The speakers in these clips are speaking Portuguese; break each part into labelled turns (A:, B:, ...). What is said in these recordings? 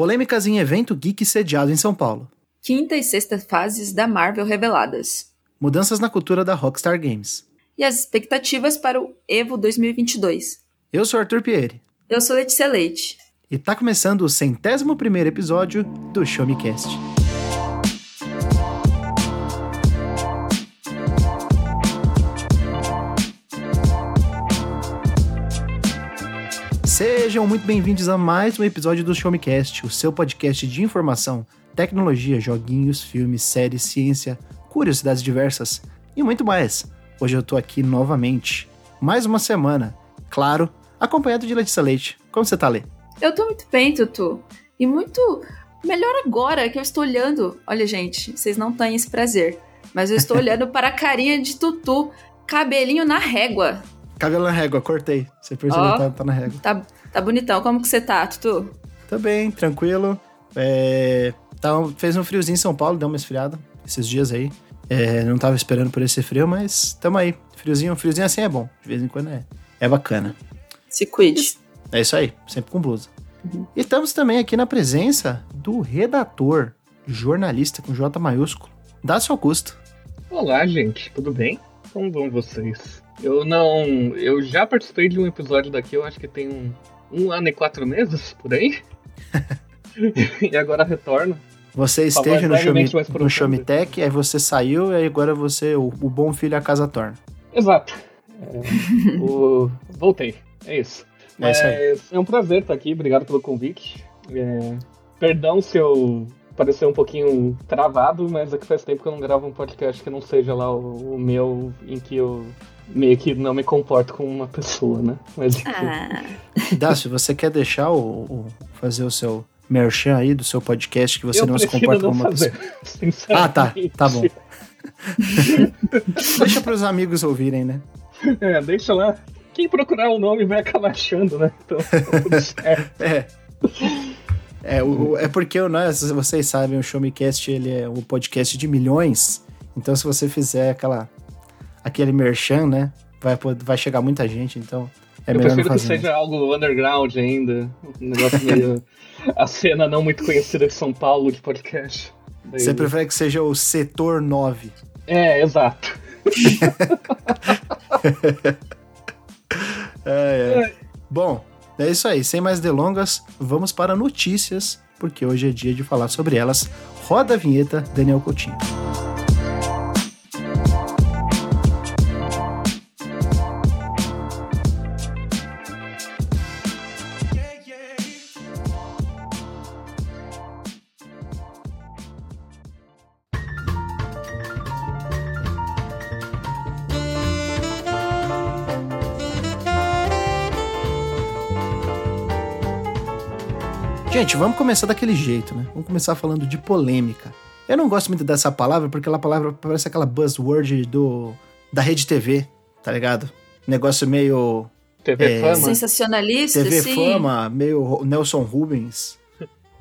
A: Polêmicas em evento geek sediado em São Paulo.
B: Quinta e sexta fases da Marvel reveladas.
A: Mudanças na cultura da Rockstar Games.
B: E as expectativas para o Evo 2022.
A: Eu sou Arthur Pieri.
B: Eu sou Letícia Leite.
A: E tá começando o centésimo primeiro episódio do Show Me Cast. Sejam muito bem-vindos a mais um episódio do Show Me Cast, o seu podcast de informação, tecnologia, joguinhos, filmes, séries, ciência, curiosidades diversas e muito mais. Hoje eu tô aqui novamente, mais uma semana, claro, acompanhado de Letícia Leite. Como você tá, Lê?
B: Eu tô muito bem, Tutu. E muito melhor agora que eu estou olhando. Olha, gente, vocês não têm esse prazer, mas eu estou olhando para a carinha de Tutu, cabelinho na régua.
A: Cabelo na régua, cortei. Você percebeu que tá, tá na régua.
B: Tá, tá bonitão. Como que você tá, Tutu?
A: Tá bem, tranquilo. É, tá, fez um friozinho em São Paulo, deu uma esfriada esses dias aí. É, não tava esperando por esse frio, mas tamo aí. Friozinho, friozinho assim é bom. De vez em quando é, é bacana.
B: Se cuide.
A: É isso aí, sempre com blusa. E estamos também aqui na presença do redator, jornalista com J maiúsculo, Dácio Augusto.
C: Olá, gente, tudo bem? Como vão vocês? Eu não. Eu já participei de um episódio daqui, eu acho que tem um, um ano e quatro meses por aí. e agora retorno.
A: Você esteve no
C: brevemente mais
A: no aí você saiu, e agora você, o, o bom filho a casa torna.
C: Exato. É, o- Voltei, é isso.
A: É isso
C: é um prazer estar aqui, obrigado pelo convite. É, Perdão se eu parecer um pouquinho travado, mas é que faz tempo que eu não gravo um podcast que não seja lá o, o meu, em que eu meio que não me comporto como uma pessoa, né? Mas enfim.
B: Ah,
A: Dácio, você quer deixar o, o- fazer o seu merchan aí do seu podcast que você
C: eu
A: não se comporta
C: não
A: como uma
C: fazer,
A: pessoa? Ah, tá, tá bom. Deixa pros amigos ouvirem, né?
C: É, deixa lá. Quem procurar o nome vai acabar achando, né? Então, tá tudo certo.
A: É. É, o, o- é porque o nós, vocês sabem, o Show Me Cast ele é um podcast de milhões. Então, se você fizer aquela aquele merchan, né? Vai, vai chegar muita gente, então é
C: eu prefiro que seja algo underground ainda. Um negócio meio. a cena não muito conhecida de São Paulo de podcast. Daí-
A: Você prefere que seja o setor 9.
C: É, exato.
A: É, é. Bom, é isso aí. Sem mais delongas, vamos para notícias, porque hoje é dia de falar sobre elas. Roda a vinheta, Daniel Coutinho. Gente, vamos começar daquele jeito, né? Vamos começar falando de polêmica. Eu não gosto muito dessa palavra, porque aquela palavra parece aquela buzzword do da rede TV, tá ligado? Negócio meio
C: TV
A: É,
C: Fama.
B: sensacionalista,
A: TV
B: sim.
A: Fama, meio Nelson Rubens.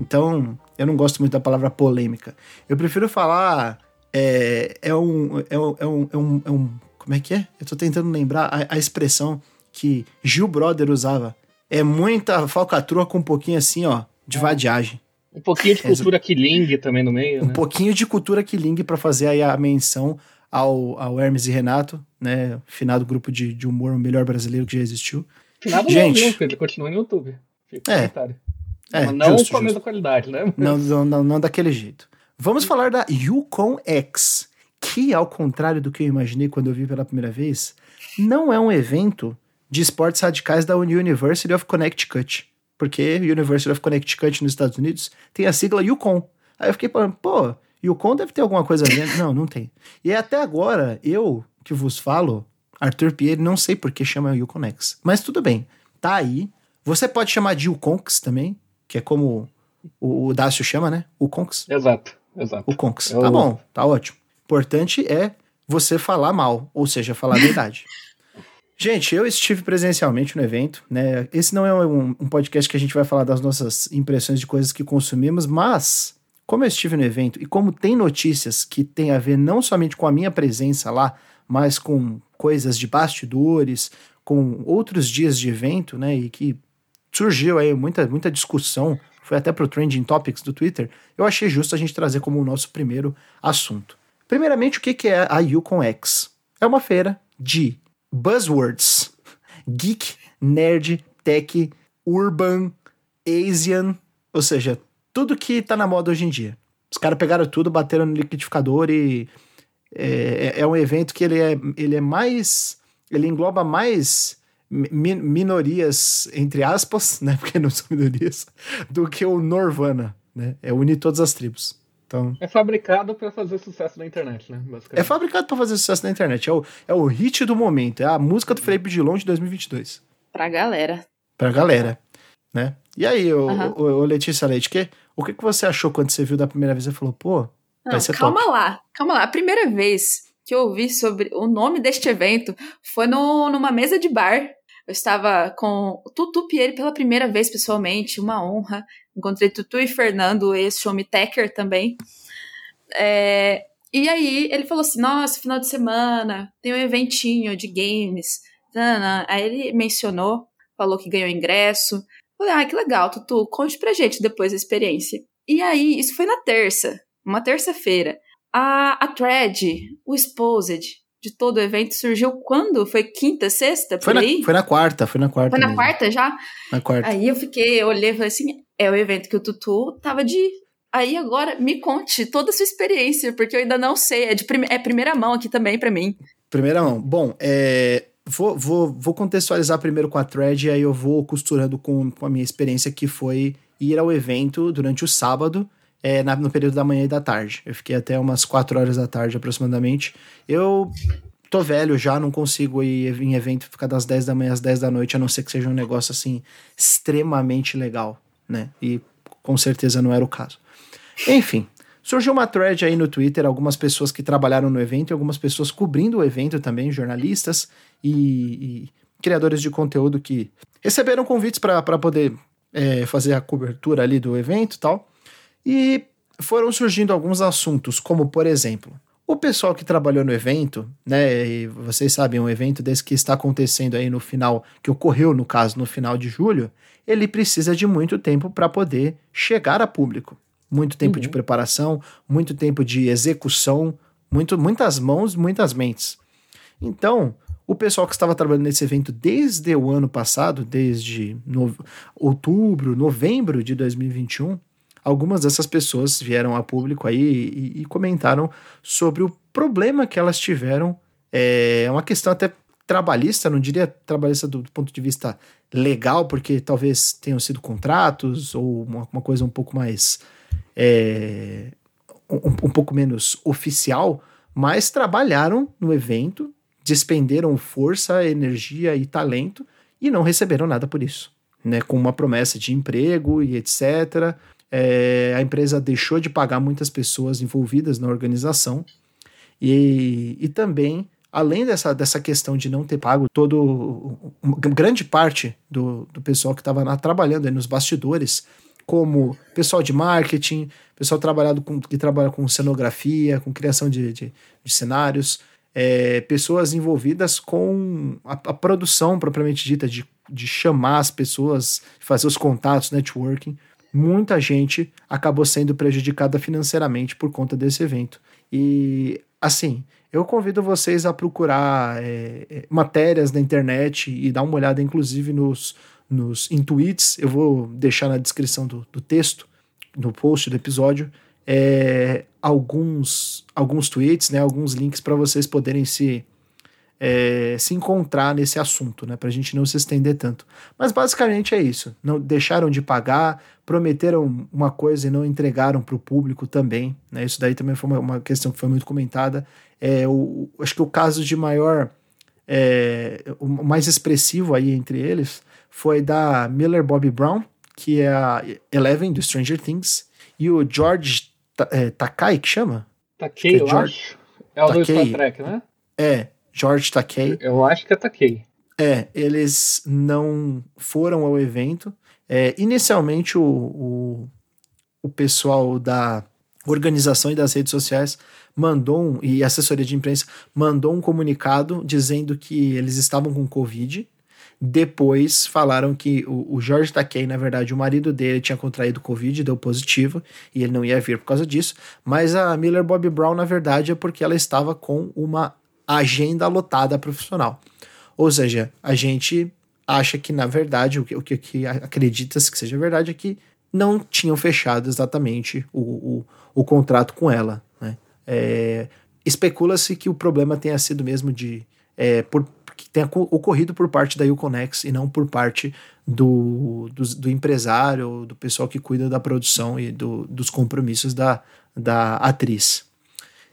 A: Então, eu não gosto muito da palavra polêmica. Eu prefiro falar. É, é, um, é, um, é, um, é, um, é um- Como é que é? Eu tô tentando lembrar a, a expressão que Gil Brother usava. É muita falcatrua com um pouquinho assim, ó, de vadiagem.
C: Um pouquinho de cultura Killing também no meio,
A: Um
C: né?
A: pouquinho de cultura Killing pra fazer aí a menção ao, ao Hermes e Renato, né? Finado grupo de, de humor, o melhor brasileiro que já existiu.
C: Nada
A: Gente.
C: não? Ele continua no YouTube. Fica
A: É.
C: comentário.
A: É,
C: Mas não
A: justo,
C: com a mesma qualidade, né?
A: Não, não, não, não daquele jeito. Vamos falar da Yukon X, que, ao contrário do que eu imaginei quando eu vi pela primeira vez, não é um evento de esportes radicais da University of Connecticut. Porque University of Connecticut nos Estados Unidos tem a sigla Yukon. Aí eu fiquei falando, pô, Yukon deve ter alguma coisa ver. não, não tem. E até agora, eu que vos falo, Arthur Pierre, não sei por que chama Yukon X. Mas tudo bem, tá aí. Você pode chamar de Yukonx também, que é como o, o Dácio chama, né? O Conks.
C: Exato, exato.
A: O Conks.
C: Eu-
A: Tá bom, tá ótimo. Importante é você falar mal, ou seja, falar a verdade. Gente, eu estive presencialmente no evento, né? Esse não é um, um podcast que a gente vai falar das nossas impressões de coisas que consumimos, mas como eu estive no evento e como tem notícias que tem a ver não somente com a minha presença lá, mas com coisas de bastidores, com outros dias de evento, né? E que surgiu aí muita, muita discussão foi até pro Trending Topics do Twitter, eu achei justo a gente trazer como o nosso primeiro assunto. Primeiramente, o que é a Yukon X? É uma feira de buzzwords: geek, nerd, tech, urban, Asian, ou seja, tudo que tá na moda hoje em dia. Os caras pegaram tudo, bateram no liquidificador e é, é, é um evento que ele é, ele é mais. Ele engloba mais mi minorias, entre aspas, né? Porque não são minorias, do que o Norvana, né? É unir todas as tribos. Então,
C: é fabricado para fazer sucesso na internet, né?
A: É fabricado para fazer sucesso na internet. É o, é o hit do momento. É a música do Felipe Dilon de 2022.
B: Pra galera.
A: Pra galera. Né? E aí, o, uhum. o, o Letícia Leite, que, o que, que você achou quando você viu da primeira vez e falou, pô,
B: Não, vai ser calma top. lá, calma lá. A primeira vez que eu ouvi sobre o nome deste evento foi no, numa mesa de bar. Eu estava com o Tutu Pierre pela primeira vez pessoalmente, uma honra. Encontrei Tutu e Fernando, ex-Showme Techer também. É, e aí ele falou assim: nossa, final de semana tem um eventinho de games. Aí ele mencionou, falou que ganhou ingresso. Falei, ah, que legal, Tutu, conte pra gente depois a experiência. E aí, isso foi na terça, uma terça-feira. A, a thread, o Exposed, de todo o evento surgiu quando? Foi quinta, sexta?
A: Foi? Na, foi na quarta, foi na quarta.
B: Foi na mesmo. quarta já?
A: Na quarta.
B: Aí eu fiquei, eu olhei e falei assim: é o evento que o Tutu tava de. Aí agora me conte toda a sua experiência, porque eu ainda não sei. É, de prime... é primeira mão aqui também para mim.
A: Primeira mão. Bom, é, vou, vou, vou contextualizar primeiro com a thread e aí eu vou costurando com, com a minha experiência que foi ir ao evento durante o sábado, é, na, no período da manhã e da tarde. Eu fiquei até umas 4 horas da tarde aproximadamente. Eu tô velho já, não consigo ir em evento ficar das 10 da manhã às 10 da noite, a não ser que seja um negócio assim extremamente legal, né? E com certeza não era o caso. Enfim, surgiu uma thread aí no Twitter, algumas pessoas que trabalharam no evento e algumas pessoas cobrindo o evento também, jornalistas e, e criadores de conteúdo que receberam convites para poder é, fazer a cobertura ali do evento e tal. E foram surgindo alguns assuntos, como por exemplo, o pessoal que trabalhou no evento, né, e vocês sabem, um evento desse que está acontecendo aí no final, que ocorreu no caso no final de julho, ele precisa de muito tempo para poder chegar a público. Muito tempo uhum. de preparação, muito tempo de execução, muito, muitas mãos, muitas mentes. Então, o pessoal que estava trabalhando nesse evento desde o ano passado, desde no, outubro, novembro de 2021, algumas dessas pessoas vieram a público aí e, e comentaram sobre o problema que elas tiveram. É uma questão até trabalhista, não diria trabalhista do, do ponto de vista legal, porque talvez tenham sido contratos ou uma, uma coisa um pouco mais. É, um, um pouco menos oficial, mas trabalharam no evento, despenderam força, energia e talento e não receberam nada por isso. Né, com uma promessa de emprego e etc é, a empresa deixou de pagar muitas pessoas envolvidas na organização. E, e também, além dessa, dessa questão de não ter pago todo, grande parte do, do pessoal que estava trabalhando nos bastidores, como pessoal de marketing, pessoal trabalhado com, que trabalha com cenografia, com criação de, de, de cenários, é, pessoas envolvidas com a, a, produção propriamente dita, de, de chamar as pessoas, fazer os contatos, networking muita gente acabou sendo prejudicada financeiramente por conta desse evento. E, assim, eu convido vocês a procurar é, é matérias na internet e dar uma olhada, inclusive, nos, nos em tweets. Eu vou deixar na descrição do, do texto, no post do episódio, é, alguns, alguns tweets, né, alguns links para vocês poderem se é, se encontrar nesse assunto, né? Para a gente não se estender tanto. Mas basicamente é isso. Não deixaram de pagar, prometeram uma coisa e não entregaram para o público também. Né? Isso daí também foi uma, uma, questão que foi muito comentada. É, o, acho que o caso de maior, é, o mais expressivo aí entre eles foi da Miller Bobby Brown, que é a Eleven do Stranger Things, e o George é, Takai, que chama?
C: Takei, é eu George... acho. É o Takei. do Star Trek, né?
A: É, George Takei.
C: Eu acho que é Takei.
A: É, eles não foram ao evento. É, inicialmente, o, o, o, pessoal da organização e das redes sociais mandou, um, e assessoria de imprensa, mandou um comunicado dizendo que eles estavam com Covid. Depois falaram que o, o Jorge Takei, na verdade, o marido dele tinha contraído Covid, deu positivo, e ele não ia vir por causa disso. Mas a Miller Bob Brown, na verdade, é porque ela estava com uma agenda lotada profissional. Ou seja, a gente acha que, na verdade, o que, o que acredita-se que seja verdade é que não tinham fechado exatamente o, o, o contrato com ela. Né? É, Especula-se que o problema tenha sido mesmo de. É, por, que tenha ocorrido por parte da Uconex e não por parte do, do, do empresário, do pessoal que cuida da produção e do, dos compromissos da, da atriz.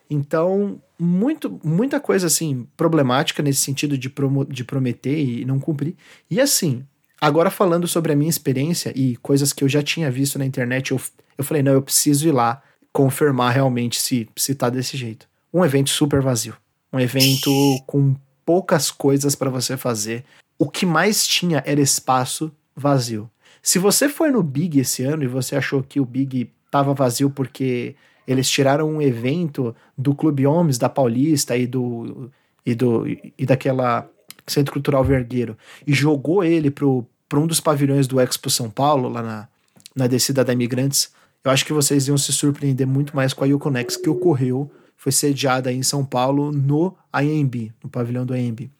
A: Então, muito, muita coisa assim problemática nesse sentido de, promo, de prometer e não cumprir. E assim, agora falando sobre a minha experiência e coisas que eu já tinha visto na internet, eu, eu falei, não, eu preciso ir lá confirmar realmente se, se tá desse jeito. Um evento super vazio. Um evento com poucas coisas para você fazer. O que mais tinha era espaço vazio. Se você foi no Big esse ano e você achou que o Big tava vazio porque eles tiraram um evento do Clube Homens da Paulista e do e do e daquela Centro Cultural Vergueiro e jogou ele pro, pro um dos pavilhões do Expo São Paulo lá na, na descida da Imigrantes. Eu acho que vocês iam se surpreender muito mais com a Uconex que ocorreu foi sediada em São Paulo no AMB, no pavilhão do AMB.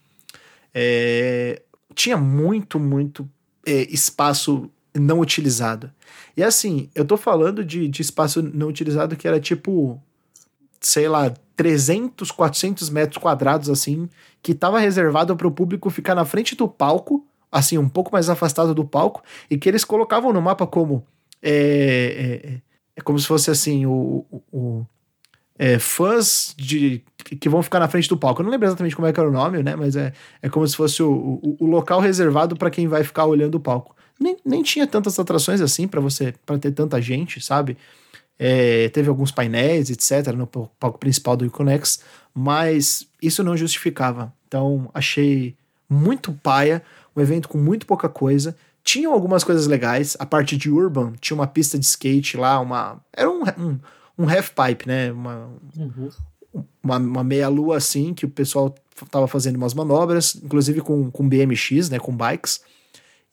A: É, tinha muito, muito é, espaço não utilizado. E assim, eu tô falando de, de espaço não utilizado que era tipo, sei lá, 300, 400 metros quadrados, assim, que tava reservado para o público ficar na frente do palco, assim, um pouco mais afastado do palco, e que eles colocavam no mapa como. É, é, é como se fosse assim, o, o, é, fãs de que vão ficar na frente do palco. Eu não lembro exatamente como é que era o nome, né? Mas é, é como se fosse o, o, o local reservado para quem vai ficar olhando o palco. Nem, nem tinha tantas atrações assim para você para ter tanta gente, sabe? É, teve alguns painéis, etc., no palco principal do Iconex, mas isso não justificava. Então, achei muito paia, um evento com muito pouca coisa. Tinham algumas coisas legais, a parte de Urban, tinha uma pista de skate lá, uma. Era um, um um half pipe, né? Uma, uhum. uma, uma meia-lua assim, que o pessoal tava fazendo umas manobras, inclusive com, com BMX, né? Com bikes.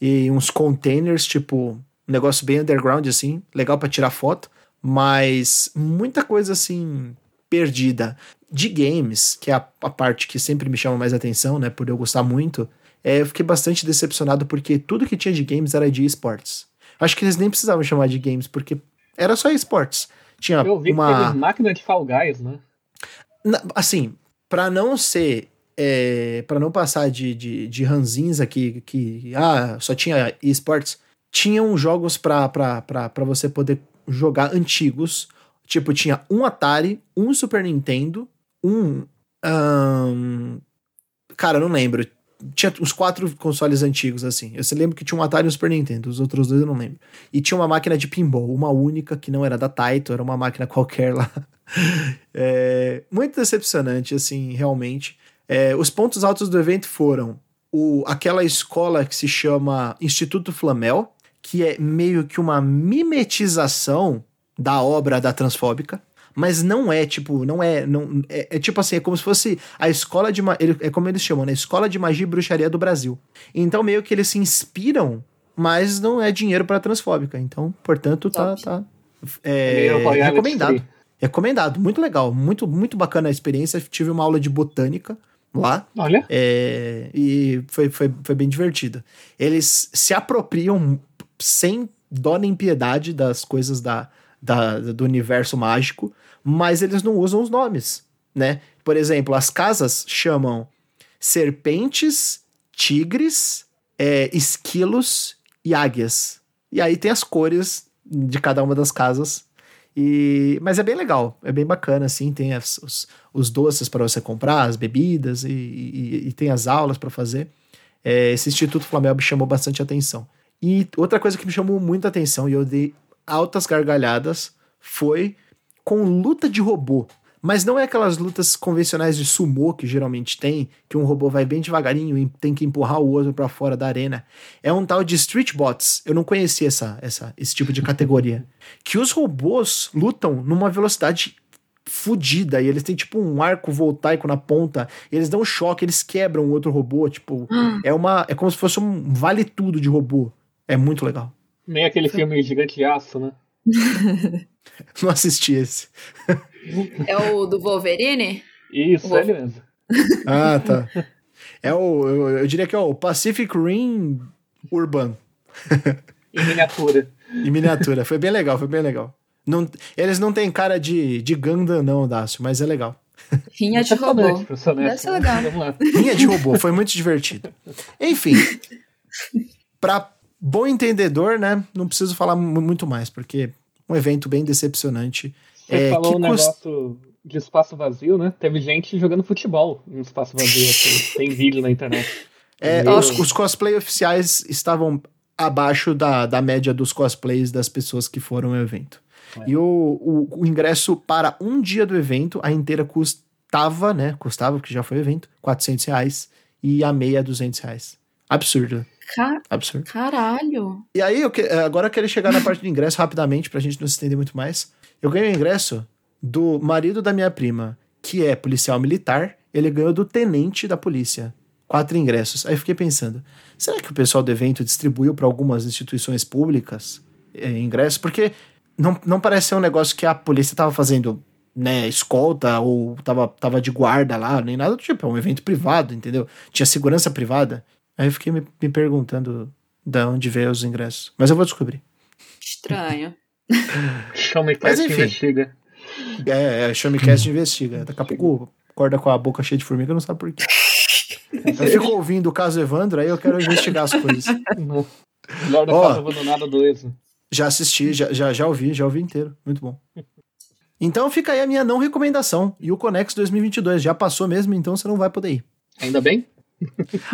A: E uns containers, tipo, um negócio bem underground, assim, legal para tirar foto, mas muita coisa assim perdida. De games, que é a, a, parte que sempre me chama mais atenção, né? Por eu gostar muito, é, eu fiquei bastante decepcionado porque tudo que tinha de games era de esportes. Acho que eles nem precisavam chamar de games, porque era só esportes. Tinha
C: Eu vi
A: uma...
C: que teve máquina de Fall Guys, né?
A: Assim, para não ser. É, para não passar de, de, de ranzins aqui, que ah, só tinha esportes, tinham jogos para você poder jogar antigos. Tipo, tinha um Atari, um Super Nintendo, um. um cara, não lembro tinha os quatro consoles antigos, assim. Eu lembro que tinha um Atari e um Super Nintendo, os outros dois eu não lembro. E tinha uma máquina de pinball, uma única, que não era da Taito, era uma máquina qualquer lá. é, muito decepcionante, assim, realmente. É, os pontos altos do evento foram o, aquela escola que se chama Instituto Flamel, que é meio que uma mimetização da obra da Transfóbica mas não é, tipo, não é, não, é, é tipo assim, é como se fosse a escola de, é como eles chamam, né, escola de magia e bruxaria do Brasil. Então meio que eles se inspiram, mas não é dinheiro para transfóbica, então, portanto, tá, tá é, é recomendado. Recomendado, muito legal, muito, muito bacana a experiência, tive uma aula de botânica, lá.
C: Olha.
A: É, e foi, foi, foi bem divertido. Eles se apropriam sem dó nem piedade das coisas da, da, do universo mágico, mas eles não usam os nomes, né? Por exemplo, as casas chamam serpentes, tigres, é, esquilos e águias. E aí tem as cores de cada uma das casas. E, mas é bem legal, é bem bacana, assim, tem as, os, os doces para você comprar, as bebidas e, e, e tem as aulas para fazer. É, esse Instituto Flamengo me chamou bastante atenção. E outra coisa que me chamou muita atenção e eu dei altas gargalhadas foi com luta de robô. Mas não é aquelas lutas convencionais de sumô que geralmente tem, que um robô vai bem devagarinho e tem que empurrar o outro para fora da arena. É um tal de Street Bots. Eu não conhecia essa, essa, esse tipo de categoria. que os robôs lutam numa velocidade fodida e eles têm tipo um arco voltaico na ponta, eles dão um choque, eles quebram o outro robô, tipo, é uma é como se fosse um vale tudo de robô. É muito legal.
C: Nem aquele filme Gigante de Aço, né?
A: Não assisti esse.
B: É o do Wolverine?
C: Isso, é ele mesmo.
A: Ah, tá. É o eu, eu diria que é o Pacific Rim Urban
C: Em miniatura.
A: em miniatura. Foi bem legal, foi bem legal. Não, eles não têm cara de, de Gundam, não, Dácio, mas é legal.
B: Rinha de robô. Deve ser legal.
C: Vamos lá.
A: Linha de robô, foi muito divertido. Enfim, pra bom entendedor, né, não preciso falar mu- muito mais, porque um evento bem decepcionante.
C: Você
A: É,
C: falou um
A: custa-
C: negócio de espaço vazio, né? Teve gente jogando futebol em espaço vazio, assim. Tem vídeo na internet.
A: É, os, os cosplay oficiais estavam abaixo da, da média dos cosplays das pessoas que foram ao evento.
C: É.
A: E o, o, o ingresso para um dia do evento, a inteira custava, né? Custava, porque já foi evento, 400 reais. E a meia, 200 reais. Absurdo,
B: Ca-
A: absurdo.
B: Caralho.
A: E aí, eu que- agora eu quero chegar na parte do ingresso rapidamente, pra gente não se estender muito mais. Eu ganhei o ingresso do marido da minha prima, que é policial militar. Ele ganhou do tenente da polícia. Quatro ingressos. Aí eu fiquei pensando, será que o pessoal do evento distribuiu para algumas instituições públicas eh, ingressos? Porque não, não parece ser um negócio que a polícia tava fazendo, né, escolta ou tava, tava de guarda lá, nem nada do tipo. É um evento privado, entendeu? Tinha segurança privada. Aí eu fiquei me, me perguntando da onde veio os ingressos. Mas eu vou descobrir.
B: Estranho.
C: Show me
A: Mas
C: Cast
A: enfim.
C: investiga.
A: É, é Showmecast investiga. Daqui a pouco acorda com a boca cheia de formiga, não sabe por quê. Eu fico ouvindo o caso Evandro, aí eu quero investigar as coisas.
C: Não. Melhor 2. né?
A: Já assisti, já, já, já ouvi, já ouvi inteiro. Muito bom. Então fica aí a minha não recomendação. E o Conex 2022 já passou mesmo, então você não vai poder ir.
C: Ainda bem?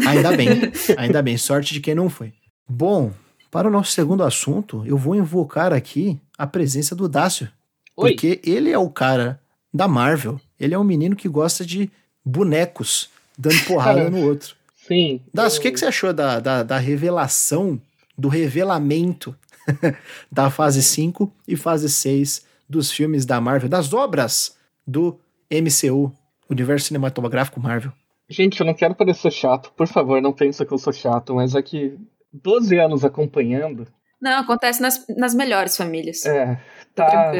A: Ainda bem, ainda bem. Sorte de quem não foi. Bom, para o nosso segundo assunto, eu vou invocar aqui a presença do Dácio.
C: Oi.
A: Porque ele é o cara da Marvel. Ele é um menino que gosta de bonecos dando porrada no outro.
C: Sim.
A: Dácio, o
C: eu-
A: que, que você achou da, da, da revelação, do revelamento da fase 5 e fase 6 dos filmes da Marvel, das obras do MCU, Universo Cinematográfico Marvel?
C: Gente, eu não quero parecer chato. Por favor, não pensa que eu sou chato, mas é que 12 anos acompanhando,
B: Não, acontece nas, nas melhores famílias.
C: é,
B: Tá
C: tá,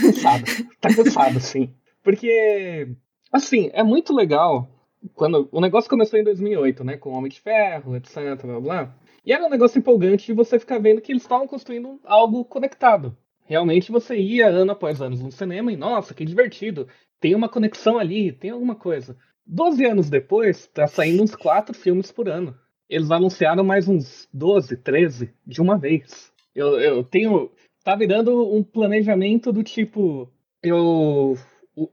C: cansado. tá cansado, sim. Porque, assim, é muito legal quando o negócio começou em 2008, né, com Homem de Ferro, etc, blá blá. E era um negócio empolgante de você ficar vendo que eles estavam construindo algo conectado. Realmente você ia ano após ano no cinema e, nossa, que divertido. Tem uma conexão ali, tem alguma coisa. Doze anos depois, tá saindo uns quatro filmes por ano. Eles anunciaram mais uns 12, 13 de uma vez. Eu, eu tenho. Tá virando um planejamento do tipo. Eu.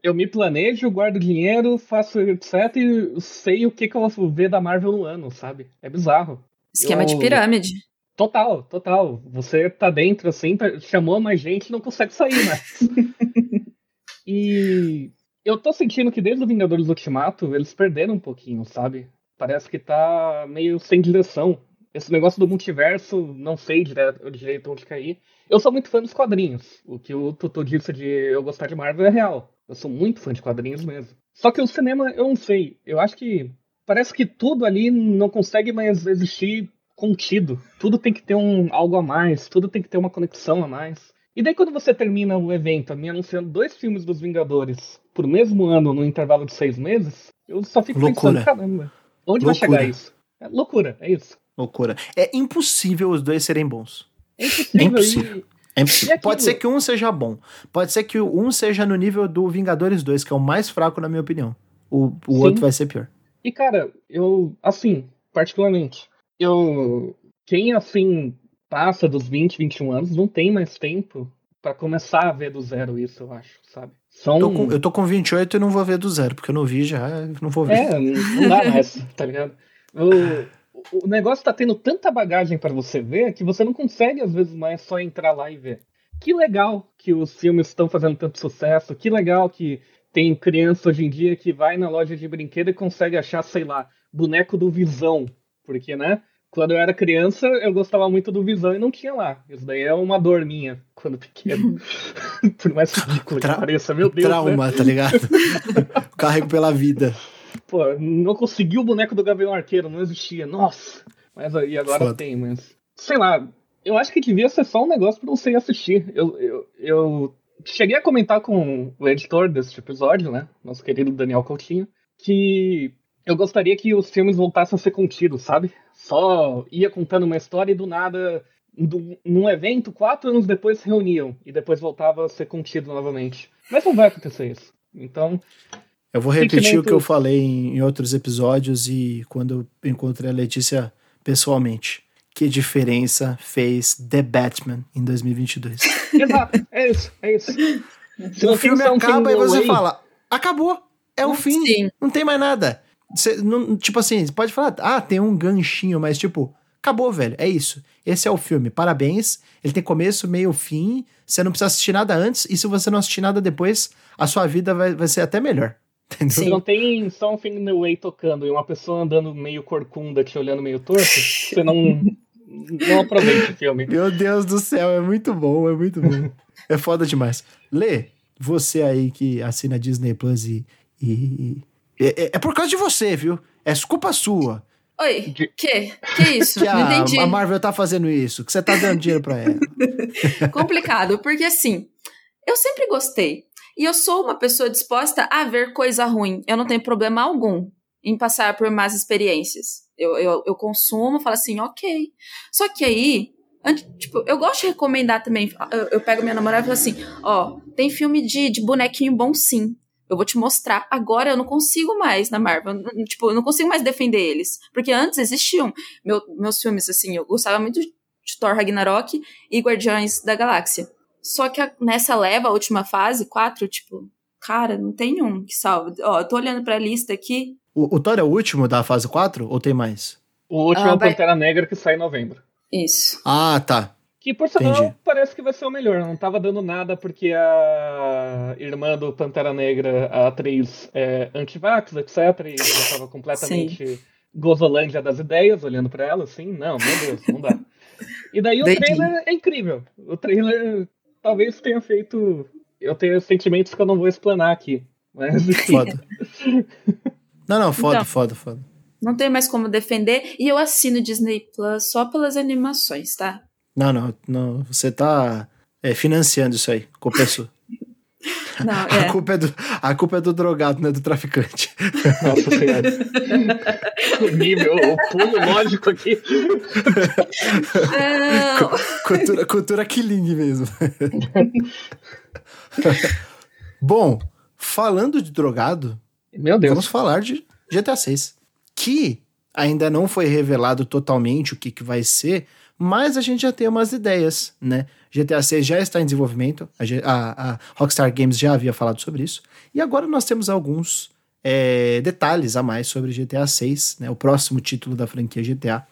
C: Eu me planejo, guardo dinheiro, faço etc. e sei o que, que eu vou ver da Marvel no ano, sabe? É bizarro.
B: Esquema de
C: eu-
B: pirâmide.
C: Total, total. Você tá dentro, assim, tá- chamou mais gente não consegue sair mais. e eu tô sentindo que desde o Vingadores Ultimato eles perderam um pouquinho, sabe? Parece que tá meio sem direção. Esse negócio do multiverso, não sei direto, direito onde cair. Eu sou muito fã dos quadrinhos. O que o Tutu disse de eu gostar de Marvel é real. Eu sou muito fã de quadrinhos mesmo. Só que o cinema, eu não sei. Eu acho que parece que tudo ali não consegue mais existir contido. Tudo tem que ter um algo a mais, tudo tem que ter uma conexão a mais. E daí quando você termina o evento me anunciando dois filmes dos Vingadores por mesmo ano no intervalo de seis meses, eu só fico
A: Loucura.
C: pensando, caramba, onde
A: Loucura.
C: vai chegar isso? É loucura, é isso.
A: Loucura. É impossível os dois serem bons.
C: É impossível.
A: É impossível.
C: E,
A: É impossível.
C: Aquilo?
A: Pode ser que um seja bom. Pode ser que um seja no nível do Vingadores 2, que é o mais fraco, na minha opinião. O, o
C: Sim.
A: outro vai ser pior.
C: e, cara, eu, assim, particularmente, eu. Quem, assim, passa dos 20, 21 anos não tem mais tempo pra começar a ver do zero isso, eu acho, sabe? São.
A: Tô com- eu tô com 28 e não vou ver do zero, porque eu não vi já, não vou ver.
C: É, não dá mais, tá ligado? O, o negócio tá tendo tanta bagagem pra você ver que você não consegue, às vezes, mais só entrar lá e ver. Que legal que os filmes estão fazendo tanto sucesso, que legal que tem criança hoje em dia que vai na loja de brinquedo e consegue achar, sei lá, boneco do Visão. Porque, né? Quando eu era criança, eu gostava muito do Visão e não tinha lá. Isso daí é uma dor minha quando pequeno. Por mais ridículo Tra que pareça, meu Deus.
A: Trauma,
C: né?
A: tá ligado? Carrego pela vida.
C: Pô, não consegui o boneco do Gavião Arqueiro, não existia. Nossa! Mas aí agora Foda. tem, mas. Sei lá, eu acho que devia ser só um negócio pra você ir assistir. Eu, eu, eu cheguei a comentar com o editor desse episódio, né? Nosso querido Daniel Coutinho, que eu gostaria que os filmes voltassem a ser contidos, sabe? Só ia contando uma história e do nada, do, num evento, quatro anos depois se reuniam e depois voltava a ser contido novamente. Mas não vai acontecer isso. Então.
A: Eu vou repetir sentimento... o que eu falei em, em outros episódios e quando eu encontrei a Letícia pessoalmente. Que diferença fez The Batman em 2022?
C: Exato, é isso, é isso.
A: Se o filme acaba e você fala, acabou, é o fim, Sim. não tem mais nada. Você, não, tipo assim, você pode falar, ah, tem um ganchinho, mas tipo, acabou, velho, é isso. Esse é o filme, parabéns. Ele tem começo, meio, fim. Você não precisa assistir nada antes, e se você não assistir nada depois, a sua vida vai, vai ser até melhor.
C: Entendeu? Não tem Something in the Way tocando e uma pessoa andando meio corcunda te olhando meio torto, você não, não aproveita o filme.
A: Meu Deus do céu, é muito bom, é muito bom. é foda demais. Lê, você aí que assina Disney Plus e, e é, é, é, por causa de você, viu? É culpa sua.
B: Oi, que? Que isso?
A: Que a, entendi. a Marvel tá fazendo isso, que você tá dando dinheiro pra ela.
B: Complicado, porque assim, eu sempre gostei. E eu sou uma pessoa disposta a ver coisa ruim. Eu não tenho problema algum em passar por más experiências. Eu, eu, eu consumo, falo assim, ok. Só que aí, antes, tipo, eu gosto de recomendar também. Eu, eu pego minha namorada e falo assim: ó, tem filme de, de bonequinho bom sim. Eu vou te mostrar. Agora eu não consigo mais na Marvel. Tipo, eu não consigo mais defender eles. Porque antes existiam meu, meus filmes, assim. Eu gostava muito de Thor Ragnarok e Guardiões da Galáxia. Só que a, nessa leva, a última fase, quatro, tipo, cara, não tem um que salve. Ó, eu tô olhando pra lista aqui.
A: O, o Thor é o último da fase 4 ou tem mais?
C: O último ah, é o vai... Pantera Negra que sai em novembro.
B: Isso.
A: Ah, tá.
C: Que por sinal parece que vai ser o melhor. Não tava dando nada porque a irmã do Pantera Negra, a atriz, é anti-vax, etc. E já tava completamente Sim. gozolândia das ideias, olhando para ela, assim, não, meu Deus, não dá. E daí o trailer é incrível. O trailer talvez tenha feito. Eu tenho sentimentos que eu não vou explanar aqui. Mas.
A: Foda. não, não, foda, então, foda, foda.
B: Não tem mais como defender. E eu assino Disney Plus só pelas animações, tá?
A: Não, não, não. Você tá é, financiando isso aí. Culpa é sua. Não, é. a, culpa é do, a culpa é do drogado, não é do traficante.
C: Nossa senhora. o nível, o pulo lógico aqui.
A: cultura, cultura killing mesmo. Bom, falando de drogado,
C: Meu Deus.
A: vamos falar de GTA 6. Que ainda não foi revelado totalmente o que, que vai ser, mas a gente já tem umas ideias, né? GTA 6 já está em desenvolvimento, a, a, a, Rockstar Games já havia falado sobre isso, e agora nós temos alguns é, detalhes a mais sobre GTA 6, né? O próximo título da franquia GTA,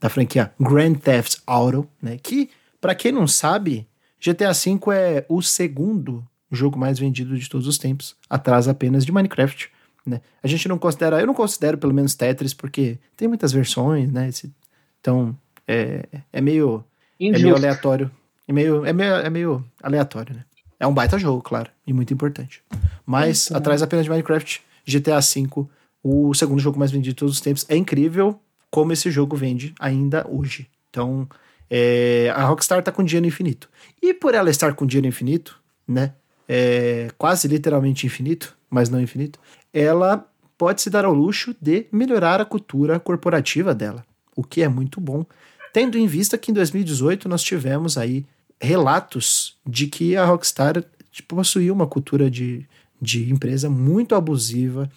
A: da franquia Grand Theft Auto, né? Que, para quem não sabe, GTA V é o segundo jogo mais vendido de todos os tempos, atrás apenas de Minecraft. Né? A gente não considera, eu não considero pelo menos Tetris, porque tem muitas versões, né? Então, é, é meio. É meio aleatório. É meio, é, meio, é meio aleatório, né? É um baita jogo, claro, e muito importante. Mas, é, atrás apenas de Minecraft, GTA V, o segundo jogo mais vendido de todos os tempos. É incrível como esse jogo vende ainda hoje. Então, é, a Rockstar tá com dinheiro infinito. E por ela estar com dinheiro infinito, né? É, quase literalmente infinito, mas não infinito, ela pode se dar ao luxo de melhorar a cultura corporativa dela, o que é muito bom Tendo em vista que em 2018 nós tivemos aí relatos de que a Rockstar tipo, possuía uma cultura de, de empresa muito abusiva,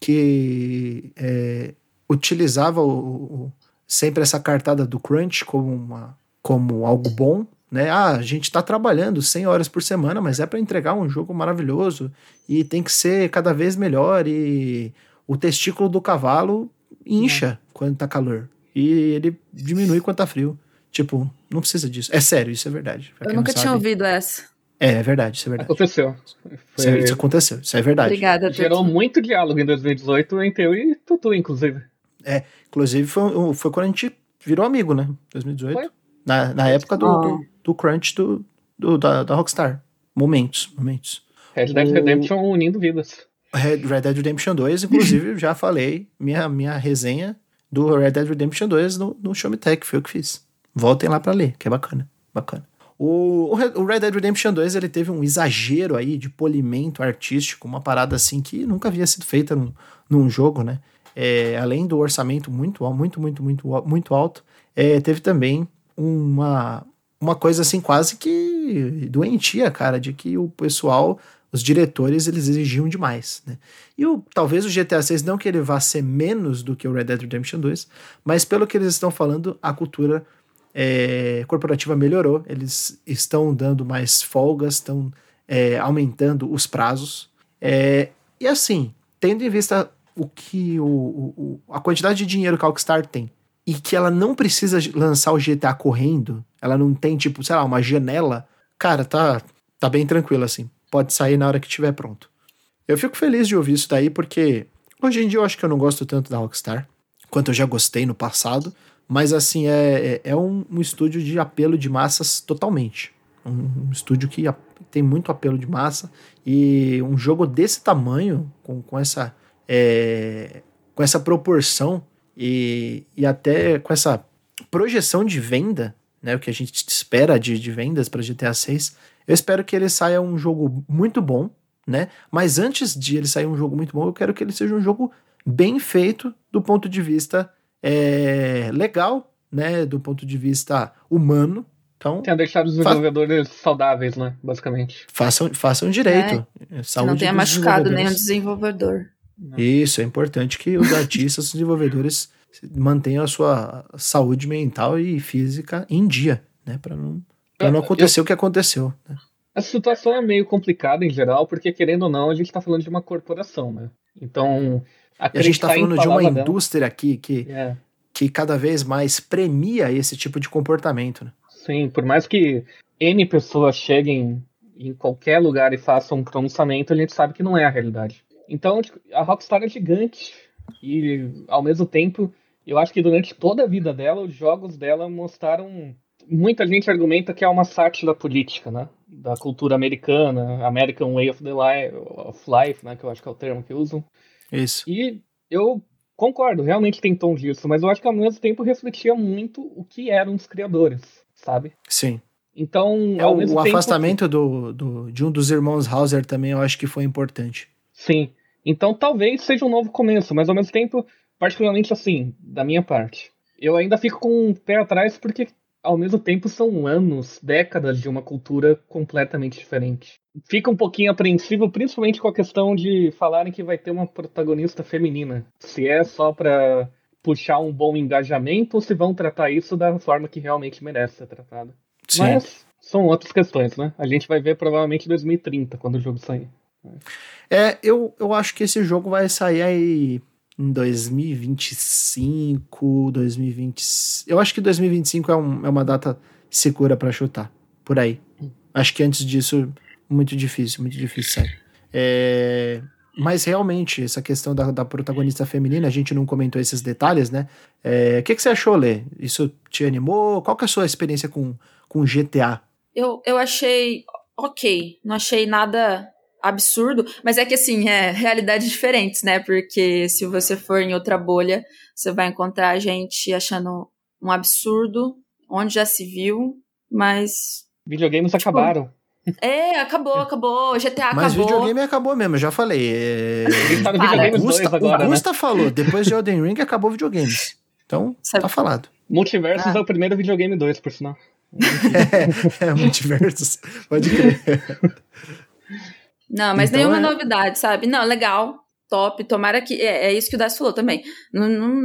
A: que é, utilizava o, o, sempre essa cartada do crunch como, uma, como algo bom, né? Ah, a gente está trabalhando 100 horas por semana, mas é para entregar um jogo maravilhoso e tem que ser cada vez melhor e o testículo do cavalo incha é. quando tá calor e ele diminui quando tá frio. Tipo, não precisa disso. É sério, isso é verdade.
B: Eu nunca tinha ouvido essa.
A: É, é verdade, isso é verdade.
C: Aconteceu.
A: Foi... Isso, é, isso, aconteceu, isso é verdade.
B: Obrigada,
C: Tutu. Gerou muito diálogo em 2018 entre eu e Tutu, inclusive.
A: É, inclusive foi, foi quando a gente virou amigo, né? 2018.
C: Foi?
A: Na, na época do,
B: Ah.
A: do, do crunch do, do- da, da Rockstar. Momentos, momentos.
C: Red Dead
A: O-
C: Redemption unindo vidas.
A: Red, Red Dead Redemption 2, inclusive, já falei minha, minha resenha do Red Dead Redemption 2 no, no Show Me Tech, foi eu que fiz. Voltem lá pra ler, que é bacana, bacana. O, o Red o Dead Redemption 2, ele teve um exagero aí de polimento artístico, uma parada assim que nunca havia sido feita num, num jogo, né? É, além do orçamento muito, muito, muito, muito, muito alto, é, teve também uma, uma coisa assim quase que doentia, cara, de que o pessoal, os diretores, eles exigiam demais, né? E o, talvez o GTA 6 não que ele vá ser menos do que o Red Dead Redemption 2, mas pelo que eles estão falando, a cultura é, corporativa melhorou, eles estão dando mais folgas, estão é, aumentando os prazos. É, e assim, tendo em vista o que o, o- a quantidade de dinheiro que a Rockstar tem e que ela não precisa lançar o GTA correndo, ela não tem tipo, sei lá, uma janela, cara, tá tá bem tranquilo assim. Pode sair na hora que estiver pronto. Eu fico feliz de ouvir isso daí porque hoje em dia eu acho que eu não gosto tanto da Rockstar quanto eu já gostei no passado, mas assim é, é, é um, um estúdio de apelo de massas totalmente. Um, um estúdio que a- tem muito apelo de massa e um jogo desse tamanho, com, com essa é, com essa proporção e, e até com essa projeção de venda, né, o que a gente espera de, de vendas para GTA 6, eu espero que ele saia um jogo muito bom, né? Mas antes de ele sair um jogo muito bom, eu quero que ele seja um jogo bem feito do ponto de vista é, legal, né? Do ponto de vista humano. Então,
C: Tinha deixado os desenvolvedores saudáveis, né? Basicamente.
A: façam, façam direito.
B: Que
A: Saúde
B: não tenha machucado nenhum desenvolvedor.
A: Isso, é importante que os artistas, os desenvolvedores mantenham a sua saúde mental e física em dia, né? Para não, pra não
C: Eu-
A: acontecer o que aconteceu. Né?
C: A situação é meio complicada em geral, porque querendo ou não, a gente tá falando de uma corporação, né? Então,
A: E a gente tá
C: em
A: falando de uma
C: dela-
A: indústria aqui que,
C: É,
A: que cada vez mais premia esse tipo de comportamento. Né?
C: sim, por mais que N pessoas cheguem em qualquer lugar e façam um pronunciamento, a gente sabe que não é a realidade. Então, tipo, a Rockstar é gigante e, ao mesmo tempo, eu acho que durante toda a vida dela, os jogos dela mostraram. Muita gente argumenta que é uma sátira política, né? Da cultura americana, American Way of, the li of Life, né? Que eu acho que é o termo que usam.
A: Isso.
C: E eu concordo, realmente tem tom disso, mas eu acho que ao mesmo tempo refletia muito o que eram os criadores, sabe?
A: Sim.
C: Então,
A: É,
C: ao
A: o, o
C: tempo.
A: afastamento do, do- de um dos irmãos Hauser também eu acho que foi importante.
C: Sim. Então talvez seja um novo começo, mas ao mesmo tempo, particularmente assim, da minha parte, eu ainda fico com um pé atrás porque ao mesmo tempo são anos, décadas de uma cultura completamente diferente. Fica um pouquinho apreensivo, principalmente com a questão de falarem que vai ter uma protagonista feminina. Se é só pra puxar um bom engajamento ou se vão tratar isso da forma que realmente merece ser tratada.
A: Sim.
C: Mas são outras questões, né? A gente vai ver provavelmente em 2030, quando o jogo sair.
A: É, eu, eu acho que esse jogo vai sair aí em 2025, 2020. Eu acho que 2025 é, um- é uma data segura pra chutar. Por aí. Acho que antes disso, muito difícil, muito difícil sair. É, mas realmente, essa questão da, da protagonista feminina, a gente não comentou esses detalhes, né? É, O que, que você achou, Lê? Isso te animou? Qual que é a sua experiência com, com GTA?
B: Eu, eu achei ok, não achei nada absurdo, mas é que assim, é realidades diferentes, né? Porque se você for em outra bolha, você vai encontrar gente achando um absurdo, onde já se viu, mas.
C: Videogames
B: Tipo,
C: acabaram.
B: É, acabou, acabou, GTA
A: Mas
B: acabou.
A: videogame acabou mesmo, eu já falei. É...
C: Tá no
B: Para.
C: videogames
A: O
C: 2
A: Gusta,
C: agora,
A: o
C: né?
A: Gusta falou, depois de Elden Ring acabou videogames. Então,
B: Sabe-
A: tá falado.
C: Multiversos
B: Ah.
C: é o primeiro videogame 2, por sinal.
A: É, é multiversos. Pode crer.
B: Não, mas
A: Então
B: nenhuma
A: é-
B: novidade, sabe? Não, legal, top. Tomara que. É, é isso que o Das falou também. Não, não,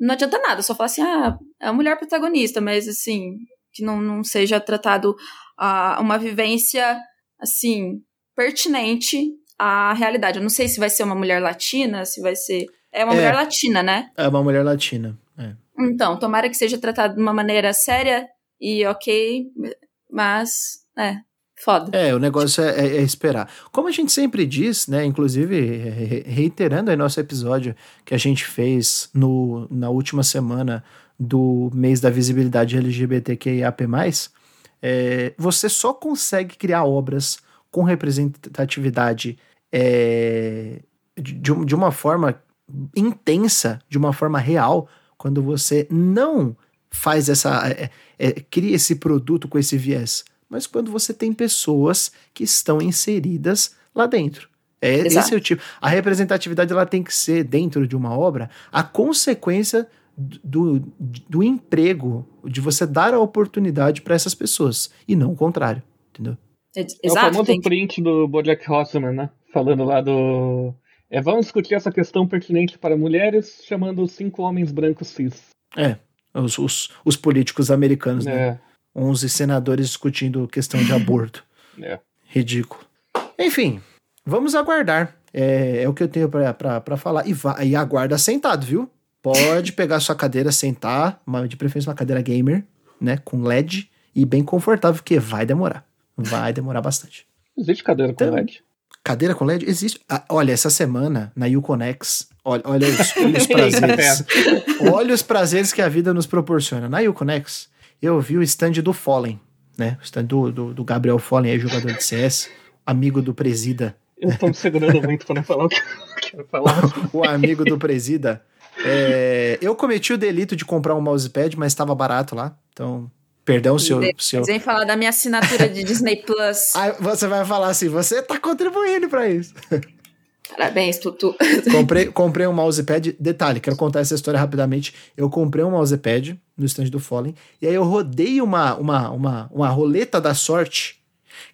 B: não adianta nada, só falar assim, ah, é a mulher protagonista, mas assim, que não, não seja tratado ah, uma vivência, assim, pertinente à realidade. Eu não sei se vai ser uma mulher latina, se vai ser. É uma
A: É.
B: mulher latina, né?
A: É uma mulher latina. É.
B: Então, tomara que seja tratado de uma maneira séria e ok, mas. É, foda.
A: É, o negócio é, é- é esperar. Como a gente sempre diz, né? Inclusive, re- reiterando aí nosso episódio que a gente fez no, na última semana do mês da visibilidade LGBTQIAP+, é, você só consegue criar obras com representatividade é, de, de uma forma intensa, de uma forma real, quando você não faz essa. É, é, cria esse produto com esse viés, mas quando você tem pessoas que estão inseridas lá dentro. É, esse é o tipo. A representatividade ela tem que ser, dentro de uma obra, a consequência do, do emprego, de você dar a oportunidade para essas pessoas, e não o contrário, entendeu?
C: Exato, é o famoso tem... print do Bojack Horseman, né? Falando lá do. É, vamos discutir essa questão pertinente para mulheres, chamando cinco homens brancos cis.
A: É, os, os, os políticos americanos, né? É. 11 senadores discutindo questão de aborto.
C: É.
A: Ridículo. Enfim, vamos aguardar. É, é o que eu tenho para falar. E, vá, e aguarda sentado, viu? Pode pegar sua cadeira, sentar, uma, de preferência uma cadeira gamer, né? Com LED e bem confortável, porque vai demorar. Vai demorar bastante.
C: Existe cadeira com então, LED?
A: Cadeira com LED? Existe. Ah, olha, essa semana, na Uconex, olha, olha, os, olha os prazeres. olha os prazeres que a vida nos proporciona. Na Uconex, eu vi o stand do Fallen, né? O stand do, do, do Gabriel Fallen, aí, jogador de CS, amigo do Presida.
C: Eu tô me segurando muito pra não falar o que eu quero falar.
A: o amigo do Presida. É, eu cometi o delito de comprar um mousepad, mas estava barato lá. Então, Perdão, seu. seu...
B: Vem falar da minha assinatura de Disney Plus.
A: Aí você vai falar assim: você tá contribuindo para isso.
B: Parabéns, Tutu.
A: comprei, comprei um mousepad. Detalhe, quero contar essa história rapidamente. Eu comprei um mousepad no stand do Fallen. E aí eu rodei uma, uma, uma, uma roleta da sorte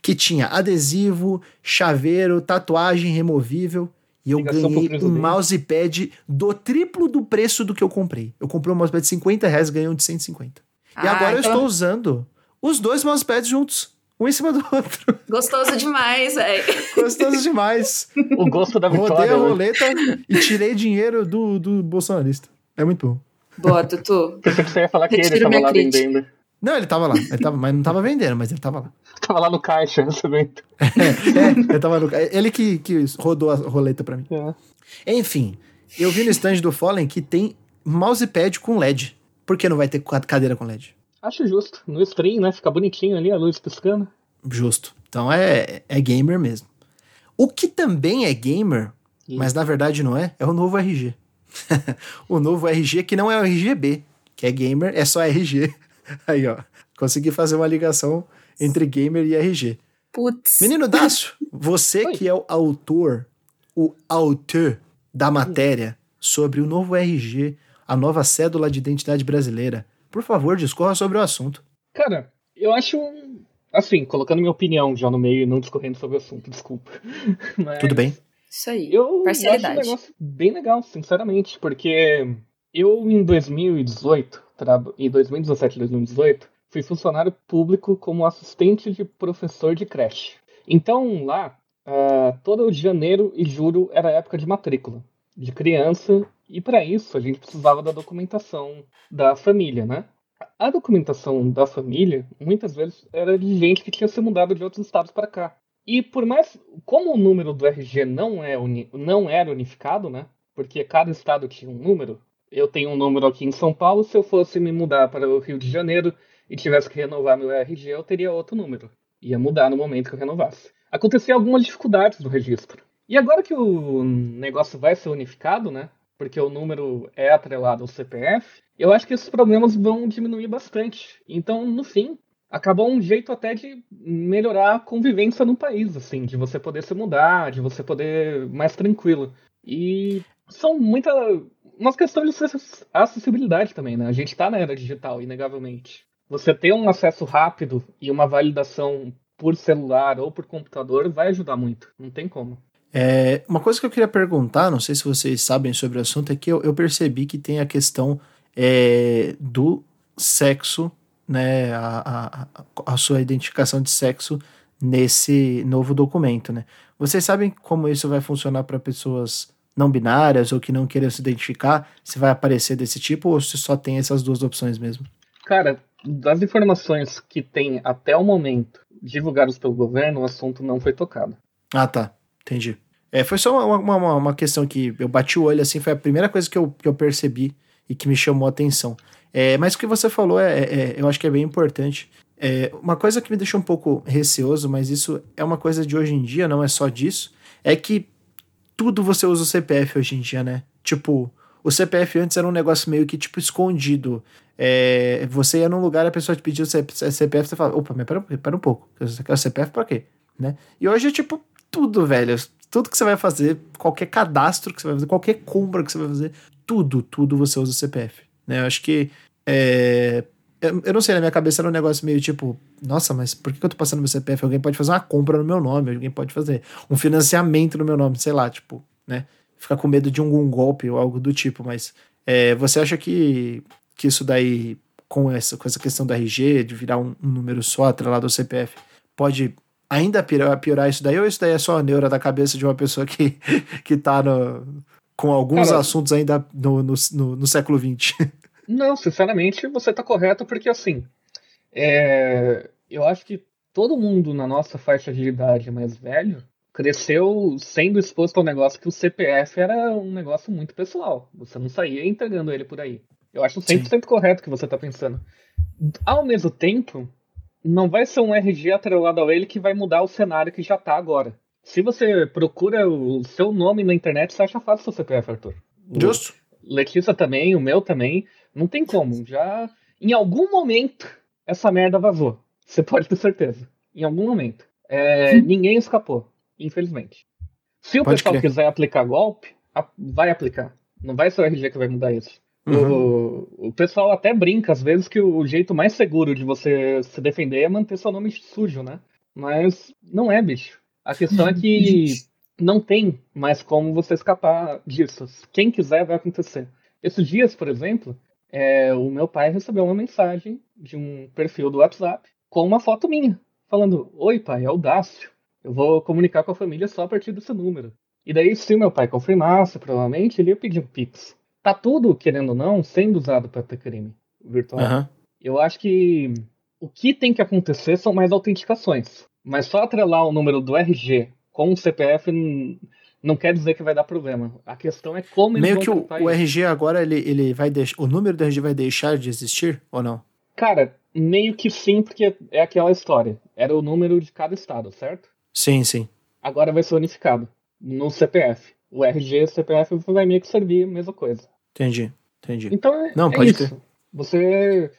A: que tinha adesivo, chaveiro, tatuagem removível. E eu ganhei um mousepad do triplo do preço do que eu comprei. Eu comprei um mousepad de 50 reais, ganhei um de 150. Ah, e agora então... eu estou usando os dois mousepads juntos. Um em cima do outro.
B: Gostoso demais, velho.
A: Gostoso demais.
C: o gosto da vitória.
A: Rodei a né? roleta e tirei dinheiro do, do bolsonarista. É muito bom.
B: Boa, Tutu.
C: Pensei que você ia falar que Retiro ele estava lá crítica. vendendo.
A: Não, ele tava lá. Ele tava, mas não tava vendendo, mas ele tava lá.
C: Tava lá no caixa recebendo.
A: é, é, ele tava no Ele que, que rodou a roleta pra mim.
C: É.
A: Enfim, eu vi no stand do Fallen que tem mousepad com LED. Por que não vai ter cadeira com LED?
C: Acho justo. No stream, né? Fica bonitinho ali, a luz piscando.
A: Justo. Então é, é gamer mesmo. O que também é gamer, mas na verdade não é, é o novo RG. o novo RG, que não é o RGB, que é gamer, é só RG. Aí, ó. Consegui fazer uma ligação entre gamer e RG.
B: Putz.
A: Menino Dácio, você Oi. que é o autor, o autor da matéria sobre o novo RG a nova cédula de identidade brasileira. Por favor, discorra sobre o assunto.
C: Cara, eu acho. Assim, colocando minha opinião já no meio e não discorrendo sobre o assunto, desculpa.
A: Mas Tudo bem.
B: Isso aí.
C: Eu acho um negócio bem legal, sinceramente, porque eu em 2018, em 2017 e 2018, fui funcionário público como assistente de professor de creche. Então lá, uh, todo janeiro e julho era época de matrícula de criança e para isso a gente precisava da documentação da família, né? A documentação da família muitas vezes era de gente que tinha se mudado de outros estados para cá. E por mais como o número do RG não é uni, não era unificado, né? Porque cada estado tinha um número. Eu tenho um número aqui em São Paulo, se eu fosse me mudar para o Rio de Janeiro e tivesse que renovar meu RG, eu teria outro número. Ia mudar no momento que eu renovasse. Acontecia algumas dificuldades no registro. E agora que o negócio vai ser unificado, né? porque o número é atrelado ao CPF, eu acho que esses problemas vão diminuir bastante. Então, no fim, acabou um jeito até de melhorar a convivência no país, assim, de você poder se mudar, de você poder mais tranquilo. E são muita umas questões de acessibilidade também, né? A gente está na era digital, inegavelmente. Você ter um acesso rápido e uma validação por celular ou por computador vai ajudar muito. Não tem como.
A: É, uma coisa que eu queria perguntar, não sei se vocês sabem sobre o assunto, é que eu, eu percebi que tem a questão é, do sexo, né, a, a, a, sua identificação de sexo nesse novo documento, né? Vocês sabem como isso vai funcionar para pessoas não binárias ou que não queiram se identificar? Se vai aparecer desse tipo ou se só tem essas duas opções mesmo?
C: Cara, das informações que tem até o momento divulgadas pelo governo, o assunto não foi tocado.
A: Ah, tá. Entendi. É, foi só uma, uma, uma, questão que eu bati o olho assim, foi a primeira coisa que eu, que eu percebi e que me chamou a atenção. É, mas o que você falou, é, é, eu acho que é bem importante. É, uma coisa que me deixou um pouco receoso, mas isso é uma coisa de hoje em dia, não é só disso, é que tudo você usa o CPF hoje em dia, né? Tipo, o CPF antes era um negócio meio que, tipo, escondido. É, você ia num lugar, a pessoa te pediu o CPF, você fala, opa, mas pera, pera um pouco, você quer o CPF pra quê? Né? E hoje é, tipo, tudo, velho. Tudo que você vai fazer, qualquer cadastro que você vai fazer, qualquer compra que você vai fazer, tudo, tudo você usa o CPF. Né? Eu acho que. É, eu, eu, não sei, na minha cabeça era um negócio meio tipo, nossa, mas por que eu tô passando meu CPF? Alguém pode fazer uma compra no meu nome, alguém pode fazer um financiamento no meu nome, sei lá, tipo, né? Ficar com medo de um, golpe ou algo do tipo, mas é, você acha que, que isso daí, com essa, com essa questão da RG, de virar um, um número só atrelado ao CPF, pode ainda piorar, piorar, isso daí, ou isso daí é só a neura da cabeça de uma pessoa que, que tá no, com alguns Cara, assuntos ainda no, no, no, no século XX?
C: Não, sinceramente, você tá correto, porque assim, é, eu acho que todo mundo na nossa faixa de idade mais velho cresceu sendo exposto ao negócio que o CPF era um negócio muito pessoal. Você não saía entregando ele por aí. Eu acho 100% Sim. correto o que você tá pensando. Ao mesmo tempo, não vai ser um RG atrelado a ele que vai mudar o cenário que já tá agora. Se você procura o seu nome na internet, você acha fácil o seu CPF, Arthur.
A: Justo.
C: Letícia também, o meu também. Não tem como. Já. Em algum momento, essa merda vazou. Você pode ter certeza. Em algum momento. É, ninguém escapou, infelizmente. Se o pode pessoal crer. quiser aplicar golpe, vai aplicar. Não vai ser o RG que vai mudar isso. Uhum. O, o pessoal até brinca, às vezes, que o jeito mais seguro de você se defender é manter seu nome sujo, né? Mas não é, bicho. A questão é que não tem mais como você escapar disso. Quem quiser vai acontecer. Esses dias, por exemplo, é, o meu pai recebeu uma mensagem de um perfil do WhatsApp com uma foto minha, falando: Oi, pai, é o Dácio. Eu vou comunicar com a família só a partir desse número. E daí, se o meu pai confirmasse, provavelmente ele ia pedir um Pix tá tudo, querendo ou não, sendo usado para ter crime virtual. Uhum. Eu acho que o que tem que acontecer são mais autenticações. Mas só atrelar o número do RG com o CPF não quer dizer que vai dar problema. A questão é como
A: Meio que o, o RG agora, ele, ele vai deixar. O número do RG vai deixar de existir ou não?
C: Cara, meio que sim, porque é aquela história. Era o número de cada estado, certo?
A: Sim, sim.
C: Agora vai ser unificado no CPF o RG e o CPF vai meio que servir a mesma coisa.
A: Entendi, entendi.
C: Então é, Não, é pode isso. Ter. Você.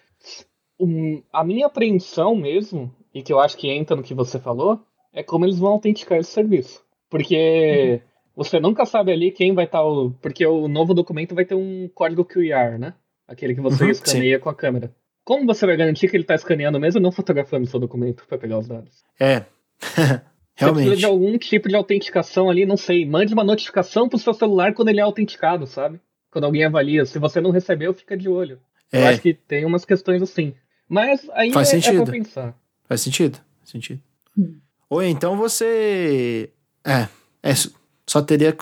C: Um, a minha apreensão mesmo, e que eu acho que entra no que você falou, é como eles vão autenticar esse serviço. Porque uhum. você nunca sabe ali quem vai estar. Tá o, porque o novo documento vai ter um código QR, né? Aquele que você uhum, escaneia sim. com a câmera. Como você vai garantir que ele está escaneando mesmo não fotografando seu documento para pegar os dados?
A: É.
C: Realmente. Você precisa de algum tipo de autenticação ali, não sei. Mande uma notificação pro seu celular quando ele é autenticado, sabe? Quando alguém avalia. Se você não recebeu, fica de olho. É. Eu acho que tem umas questões assim. Mas aí
A: Faz
C: é,
A: sentido.
C: é pra pensar.
A: Faz sentido. Faz sentido. Hum. Ou então você. É. é só teria.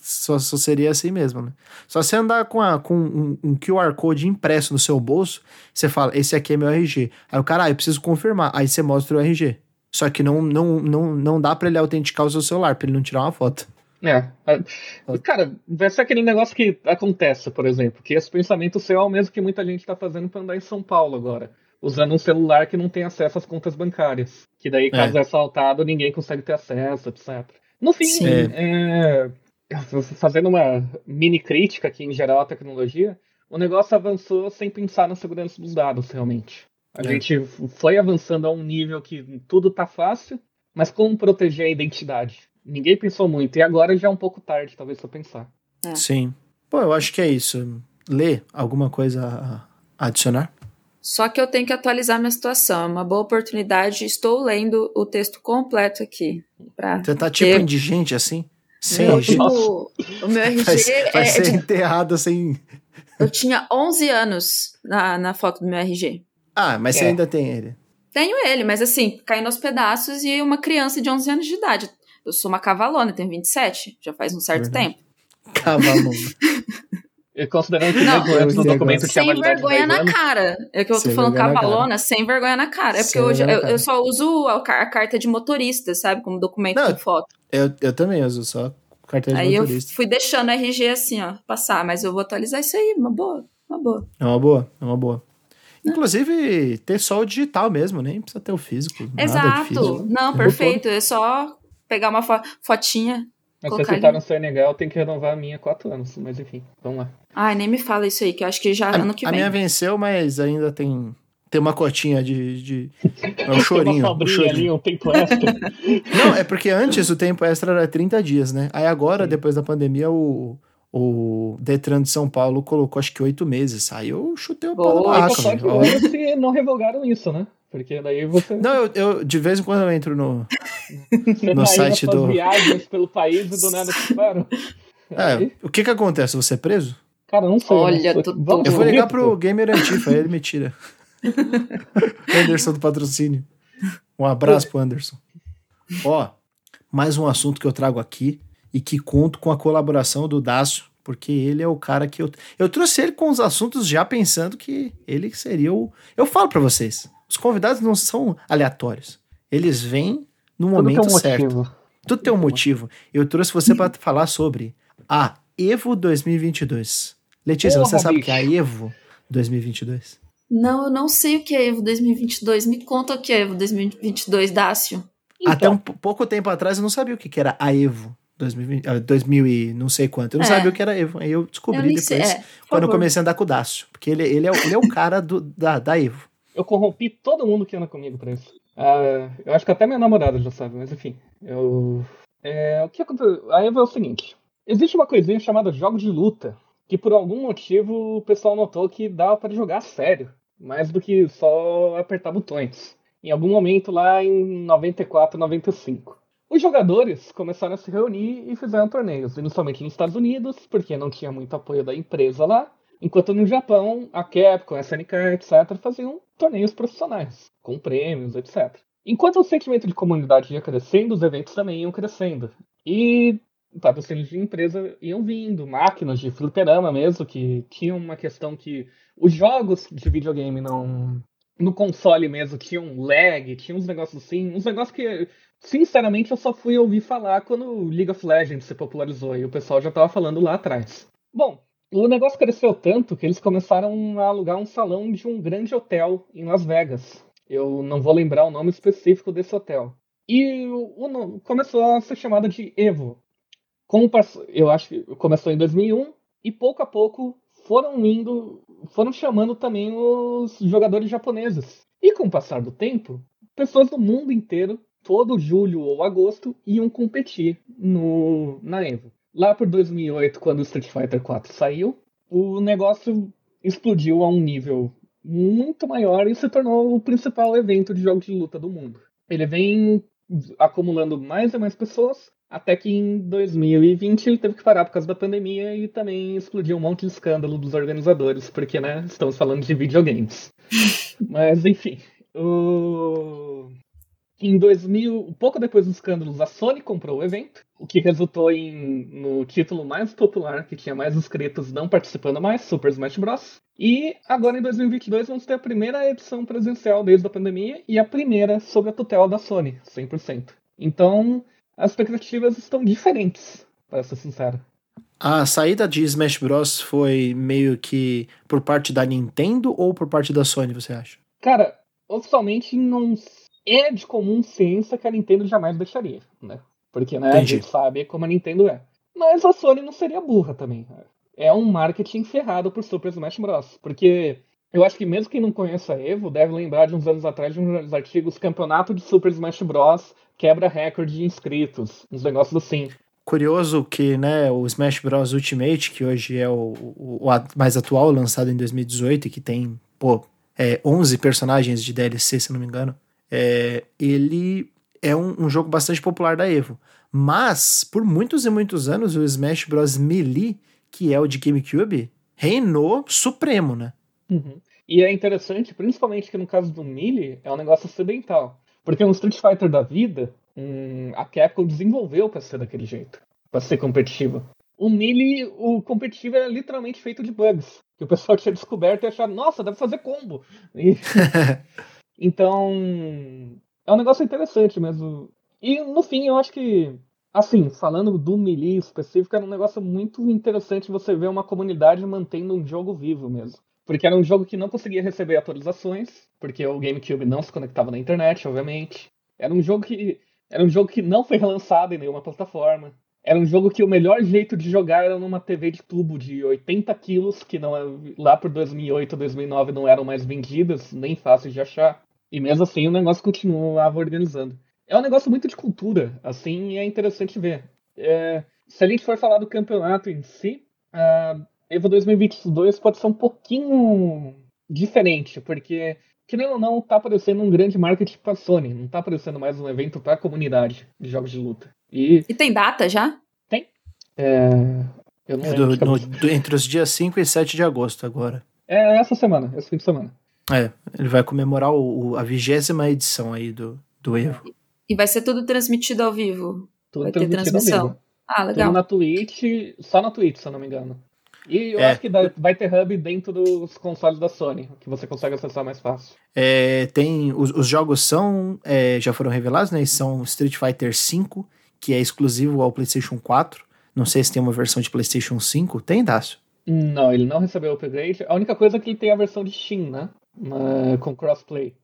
A: Só, só, seria assim mesmo, né? Só você andar com, a, com um, um, QR Code impresso no seu bolso, você fala, esse aqui é meu RG. Aí o cara, ah, eu preciso confirmar. Aí você mostra o RG. Só que não, não, não, não dá para ele autenticar o seu celular, pra ele não tirar uma foto.
C: É. Cara, vai ser aquele negócio que acontece, por exemplo, que esse pensamento seu é o mesmo que muita gente tá fazendo pra andar em São Paulo agora. Usando um celular que não tem acesso às contas bancárias. Que daí, caso é, é assaltado, ninguém consegue ter acesso, etc. No fim, é, fazendo uma mini crítica aqui em geral à tecnologia, o negócio avançou sem pensar na segurança dos dados, realmente. A é. gente foi avançando a um nível que tudo tá fácil, mas como proteger a identidade? Ninguém pensou muito, e agora já é um pouco tarde, talvez, pra pensar.
A: É. Sim. Pô, eu acho que é isso. Lê alguma coisa a adicionar?
B: Só que eu tenho que atualizar minha situação. É uma boa oportunidade. Estou lendo o texto completo aqui. Pra
A: Você tá tipo ter... indigente assim?
B: Sem meu, tipo, o meu RG vai,
A: vai é, ser de... enterrado sem.
B: Eu tinha 11 anos na, na foto do meu RG.
A: Ah, mas é. você ainda tem ele.
B: Tenho ele, mas assim, caindo aos pedaços e uma criança de 11 anos de idade. Eu sou uma cavalona, tenho 27, já faz um certo uhum. tempo.
A: Cavalona.
C: Considerando que não, antes do documento tinha
B: Sem vergonha na cara. É que eu tô falando cavalona, sem vergonha na cara. É porque sem hoje eu, eu, só uso a, a, carta de motorista, sabe? Como documento não, com foto.
A: Eu, eu também uso só carta de
B: aí
A: motorista.
B: Aí eu fui deixando a RG assim, ó, passar. Mas eu vou atualizar isso aí, uma boa. Uma boa.
A: É uma boa, é uma boa. Inclusive, ter só o digital mesmo, nem precisa ter o físico.
B: Exato.
A: físico.
B: Não, perfeito. É só pegar uma fo- fotinha.
C: Mas se
B: Colocar
C: você tá no eu tenho que renovar a minha há quatro anos. Mas enfim, vamos lá.
B: Ai, nem me fala isso aí, que eu acho que já
A: A,
B: ano que
A: a
B: vem.
A: minha venceu, mas ainda tem, tem uma cotinha de. de... É um
C: Tem
A: chorinho.
C: uma
A: um
C: sobrinha
A: chorinho.
C: ali, um tempo extra.
A: Não, é porque antes o tempo extra era 30 dias, né? Aí agora,
C: Sim.
A: depois da pandemia, o, o Detran de São Paulo colocou acho que oito meses. Aí eu chutei o pau da barraca,
C: só ver se não revogaram isso, né? Porque daí você.
A: Não, eu, eu de vez em quando eu entro no. no site do-
C: viagens pelo país e do nada te param.
A: É, o que que acontece? Você é preso?
C: Cara, não sei.
B: Olha? Tutu.
C: Vamos
A: Eu vou ligar pro Gamer Antifa, aí ele me tira. Anderson do patrocínio. Um abraço pro Anderson. Ó, mais um assunto que eu trago aqui e que conto com a colaboração do Dácio, porque ele é o cara que eu. Eu trouxe ele com os assuntos já pensando que ele seria o. Eu falo pra vocês, os convidados não são aleatórios. Eles vêm no
C: Tudo tem
A: momento
C: um
A: certo.
C: motivo.
A: Tudo tem um motivo. Eu trouxe você para falar sobre a Evo 2022. Letícia,
C: Porra,
A: você sabe o
C: bicho.
A: que é a Evo 2022?
B: Não, eu não sei o que é Evo 2022. Me conta o que é Evo 2022, Dácio.
A: Até
C: Então,
A: um p- pouco tempo atrás eu não sabia o que, que era a Evo 2020, ah, 2000 e não sei quanto. Eu não
B: É.
A: sabia o que era Evo. Aí eu
B: Eu
A: descobri
B: nem
A: depois,
B: sei. É,
A: quando eu comecei a andar com o Dácio. Porque ele, ele, é, o- ele é o cara do, da, da Evo.
C: Eu corrompi todo mundo que anda comigo pra isso. Ah, eu acho que até minha namorada já sabe, mas enfim. Eu. É, o que aconteceu? A Evo é o seguinte: existe uma coisinha chamada jogos de luta, que por algum motivo o pessoal notou que dava pra jogar a sério, mais do que só apertar botões. Em algum momento lá em 94, 95. Os jogadores começaram a se reunir e fizeram torneios, inicialmente nos Estados Unidos, porque não tinha muito apoio da empresa lá, enquanto no Japão, a Capcom, a SNK, etc., faziam torneios profissionais, com prêmios, etc. Enquanto o sentimento de comunidade ia crescendo, os eventos também iam crescendo. E patrocínios de empresa iam vindo, máquinas de fliperama mesmo, que tinham uma questão que os jogos de videogame não. No console mesmo tinham lag, tinha uns negócios assim, uns negócios que, sinceramente, eu só fui ouvir falar quando League of Legends se popularizou e o pessoal já tava falando lá atrás. Bom, o negócio cresceu tanto que eles começaram a alugar um salão de um grande hotel em Las Vegas. Eu não vou lembrar o nome específico desse hotel. E o, o começou a ser chamada de Evo. Como pass- eu acho que começou em 2001 e pouco a pouco foram indo, foram chamando também os jogadores japoneses. E com o passar do tempo, pessoas do mundo inteiro, todo julho ou agosto, iam competir no na Evo. Lá por 2008, quando o Street Fighter 4 saiu, o negócio explodiu a um nível muito maior e se tornou o principal evento de jogos de luta do mundo. Ele vem acumulando mais e mais pessoas, até que em 2020 ele teve que parar por causa da pandemia e também explodiu um monte de escândalo dos organizadores, porque, né, estamos falando de videogames. Mas, enfim, o... em 2000, pouco depois dos escândalos, a Sony comprou o evento, o que resultou em, no título mais popular, que tinha mais inscritos não participando mais, Super Smash Bros. E agora em 2022 vamos ter a primeira edição presencial desde a pandemia e a primeira sob a tutela da Sony, 100%. Então, as expectativas estão diferentes, para ser sincero.
A: A saída de Smash Bros. foi meio que por parte da Nintendo ou por parte da Sony, você acha?
C: Cara, oficialmente não é de comum ciência que a Nintendo jamais deixaria, né? Porque, né, a gente sabe como a Nintendo é. Mas a Sony não seria burra também. É um marketing ferrado por Super Smash Bros. Porque eu acho que mesmo quem não conhece a Evo deve lembrar de uns anos atrás de uns artigos Campeonato de Super Smash Bros. quebra recorde de inscritos, uns negócios assim.
A: Curioso que, né, o Smash Bros Ultimate, que hoje é o, o, o mais atual, lançado em 2018 e que tem, pô, é, 11 personagens de DLC, se não me engano, é, ele é um, um jogo bastante popular da Evo. Mas, por muitos e muitos anos, o Smash Bros Melee, que é o de GameCube, reinou supremo, né?
C: Uhum. E é interessante, principalmente que no caso do Melee, é um negócio ocidental. Porque um Street Fighter da vida, a Capcom desenvolveu pra ser daquele jeito. Pra ser competitivo. O Melee, o competitivo é literalmente feito de bugs. Que o pessoal tinha descoberto e achado, nossa, deve fazer combo. E- então, é um negócio interessante mesmo. E no fim, eu acho que Assim, falando do Melee específico, era um negócio muito interessante você ver uma comunidade mantendo um jogo vivo mesmo. Porque era um jogo que não conseguia receber atualizações, porque o GameCube não se conectava na internet, obviamente. Era um jogo que era um jogo que não foi relançado em nenhuma plataforma. Era um jogo que o melhor jeito de jogar era numa TV de tubo de 80 quilos, que não é, lá por 2008, 2009 não eram mais vendidas, nem fáceis de achar. E mesmo assim o negócio continuava organizando. É um negócio muito de cultura, assim, e é interessante ver. É, se a gente for falar do campeonato em si, a Evo 2022 pode ser um pouquinho diferente, porque, querendo ou não, tá aparecendo um grande marketing pra Sony, não tá aparecendo mais um evento pra comunidade de jogos de luta. E,
B: E tem data já?
C: tem. É, eu não
A: É do- no- do- entre os dias 5 e 7 de agosto agora.
C: É essa semana, esse fim de semana.
A: É, ele vai comemorar o, o- a vigésima edição aí do, do Evo.
B: E vai ser tudo transmitido ao vivo.
C: Tudo
B: Vai ter transmissão.
C: vivo.
B: Ah,
C: Tudo
B: legal.
C: na Twitch, só na Twitch, se eu não me engano. E eu
A: É.
C: acho que vai ter hub dentro dos consoles da Sony, que você consegue acessar mais fácil.
A: É, tem, os, os jogos são, é, já foram revelados, né? São Street Fighter V, que é exclusivo ao PlayStation 4. Não sei se tem uma versão de PlayStation 5. Tem, Dácio?
C: Não, ele não recebeu o upgrade. A única coisa é que ele tem a versão de Steam, né? Na- com crossplay.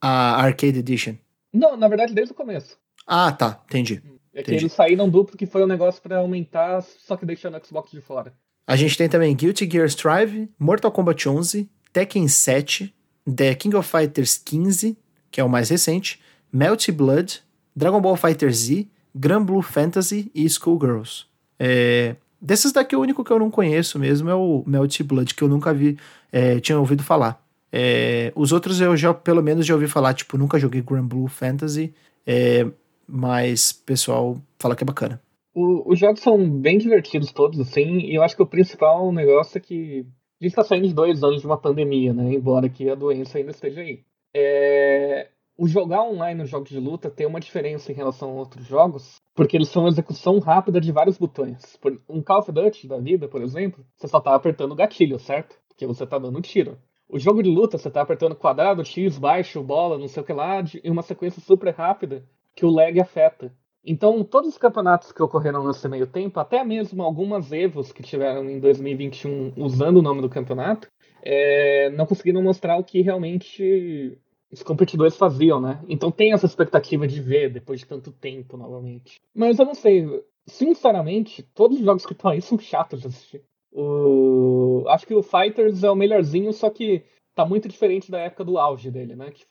A: A Arcade Edition.
C: Não, na verdade, desde o começo.
A: Ah, tá. Entendi.
C: É que
A: Entendi.
C: eles saíram duplo, que foi um negócio pra aumentar, só que deixando o Xbox de fora.
A: A gente tem também Guilty Gear Strive, Mortal Kombat 11, Tekken 7, The King of Fighters 15, que é o mais recente, Melt Blood, Dragon Ball Fighter Z, Grand Blue Fantasy e Schoolgirls. É, desses daqui, o único que eu não conheço mesmo é o Melt Blood, que eu nunca vi, é, tinha ouvido falar. É, os outros eu já, pelo menos, já ouvi falar, tipo, nunca joguei Grand Blue Fantasy, é, mas pessoal fala que é bacana.
C: O- os jogos são bem divertidos todos, assim, e eu acho que o principal negócio é que a gente tá saindo de dois anos de uma pandemia, né? Embora que a doença ainda esteja aí. É, O jogar online nos jogos de luta tem uma diferença em relação a outros jogos, porque eles são uma execução rápida de vários botões. Um Call of Duty da vida, por exemplo, você só tá apertando o gatilho, certo? Porque você tá dando um tiro. O jogo de luta, você tá apertando quadrado, X, baixo, bola, não sei o que lá, em uma sequência super rápida que o lag afeta. Então, todos os campeonatos que ocorreram nesse meio tempo, até mesmo algumas Evos que tiveram em 2021 usando o nome do campeonato, é, não conseguiram mostrar o que realmente os competidores faziam, né? Então tem essa expectativa de ver depois de tanto tempo novamente. Mas eu não sei, sinceramente, todos os jogos que estão aí são chatos de assistir. O... Acho que o Fighters é o melhorzinho, só que tá muito diferente da época do auge dele, né? Que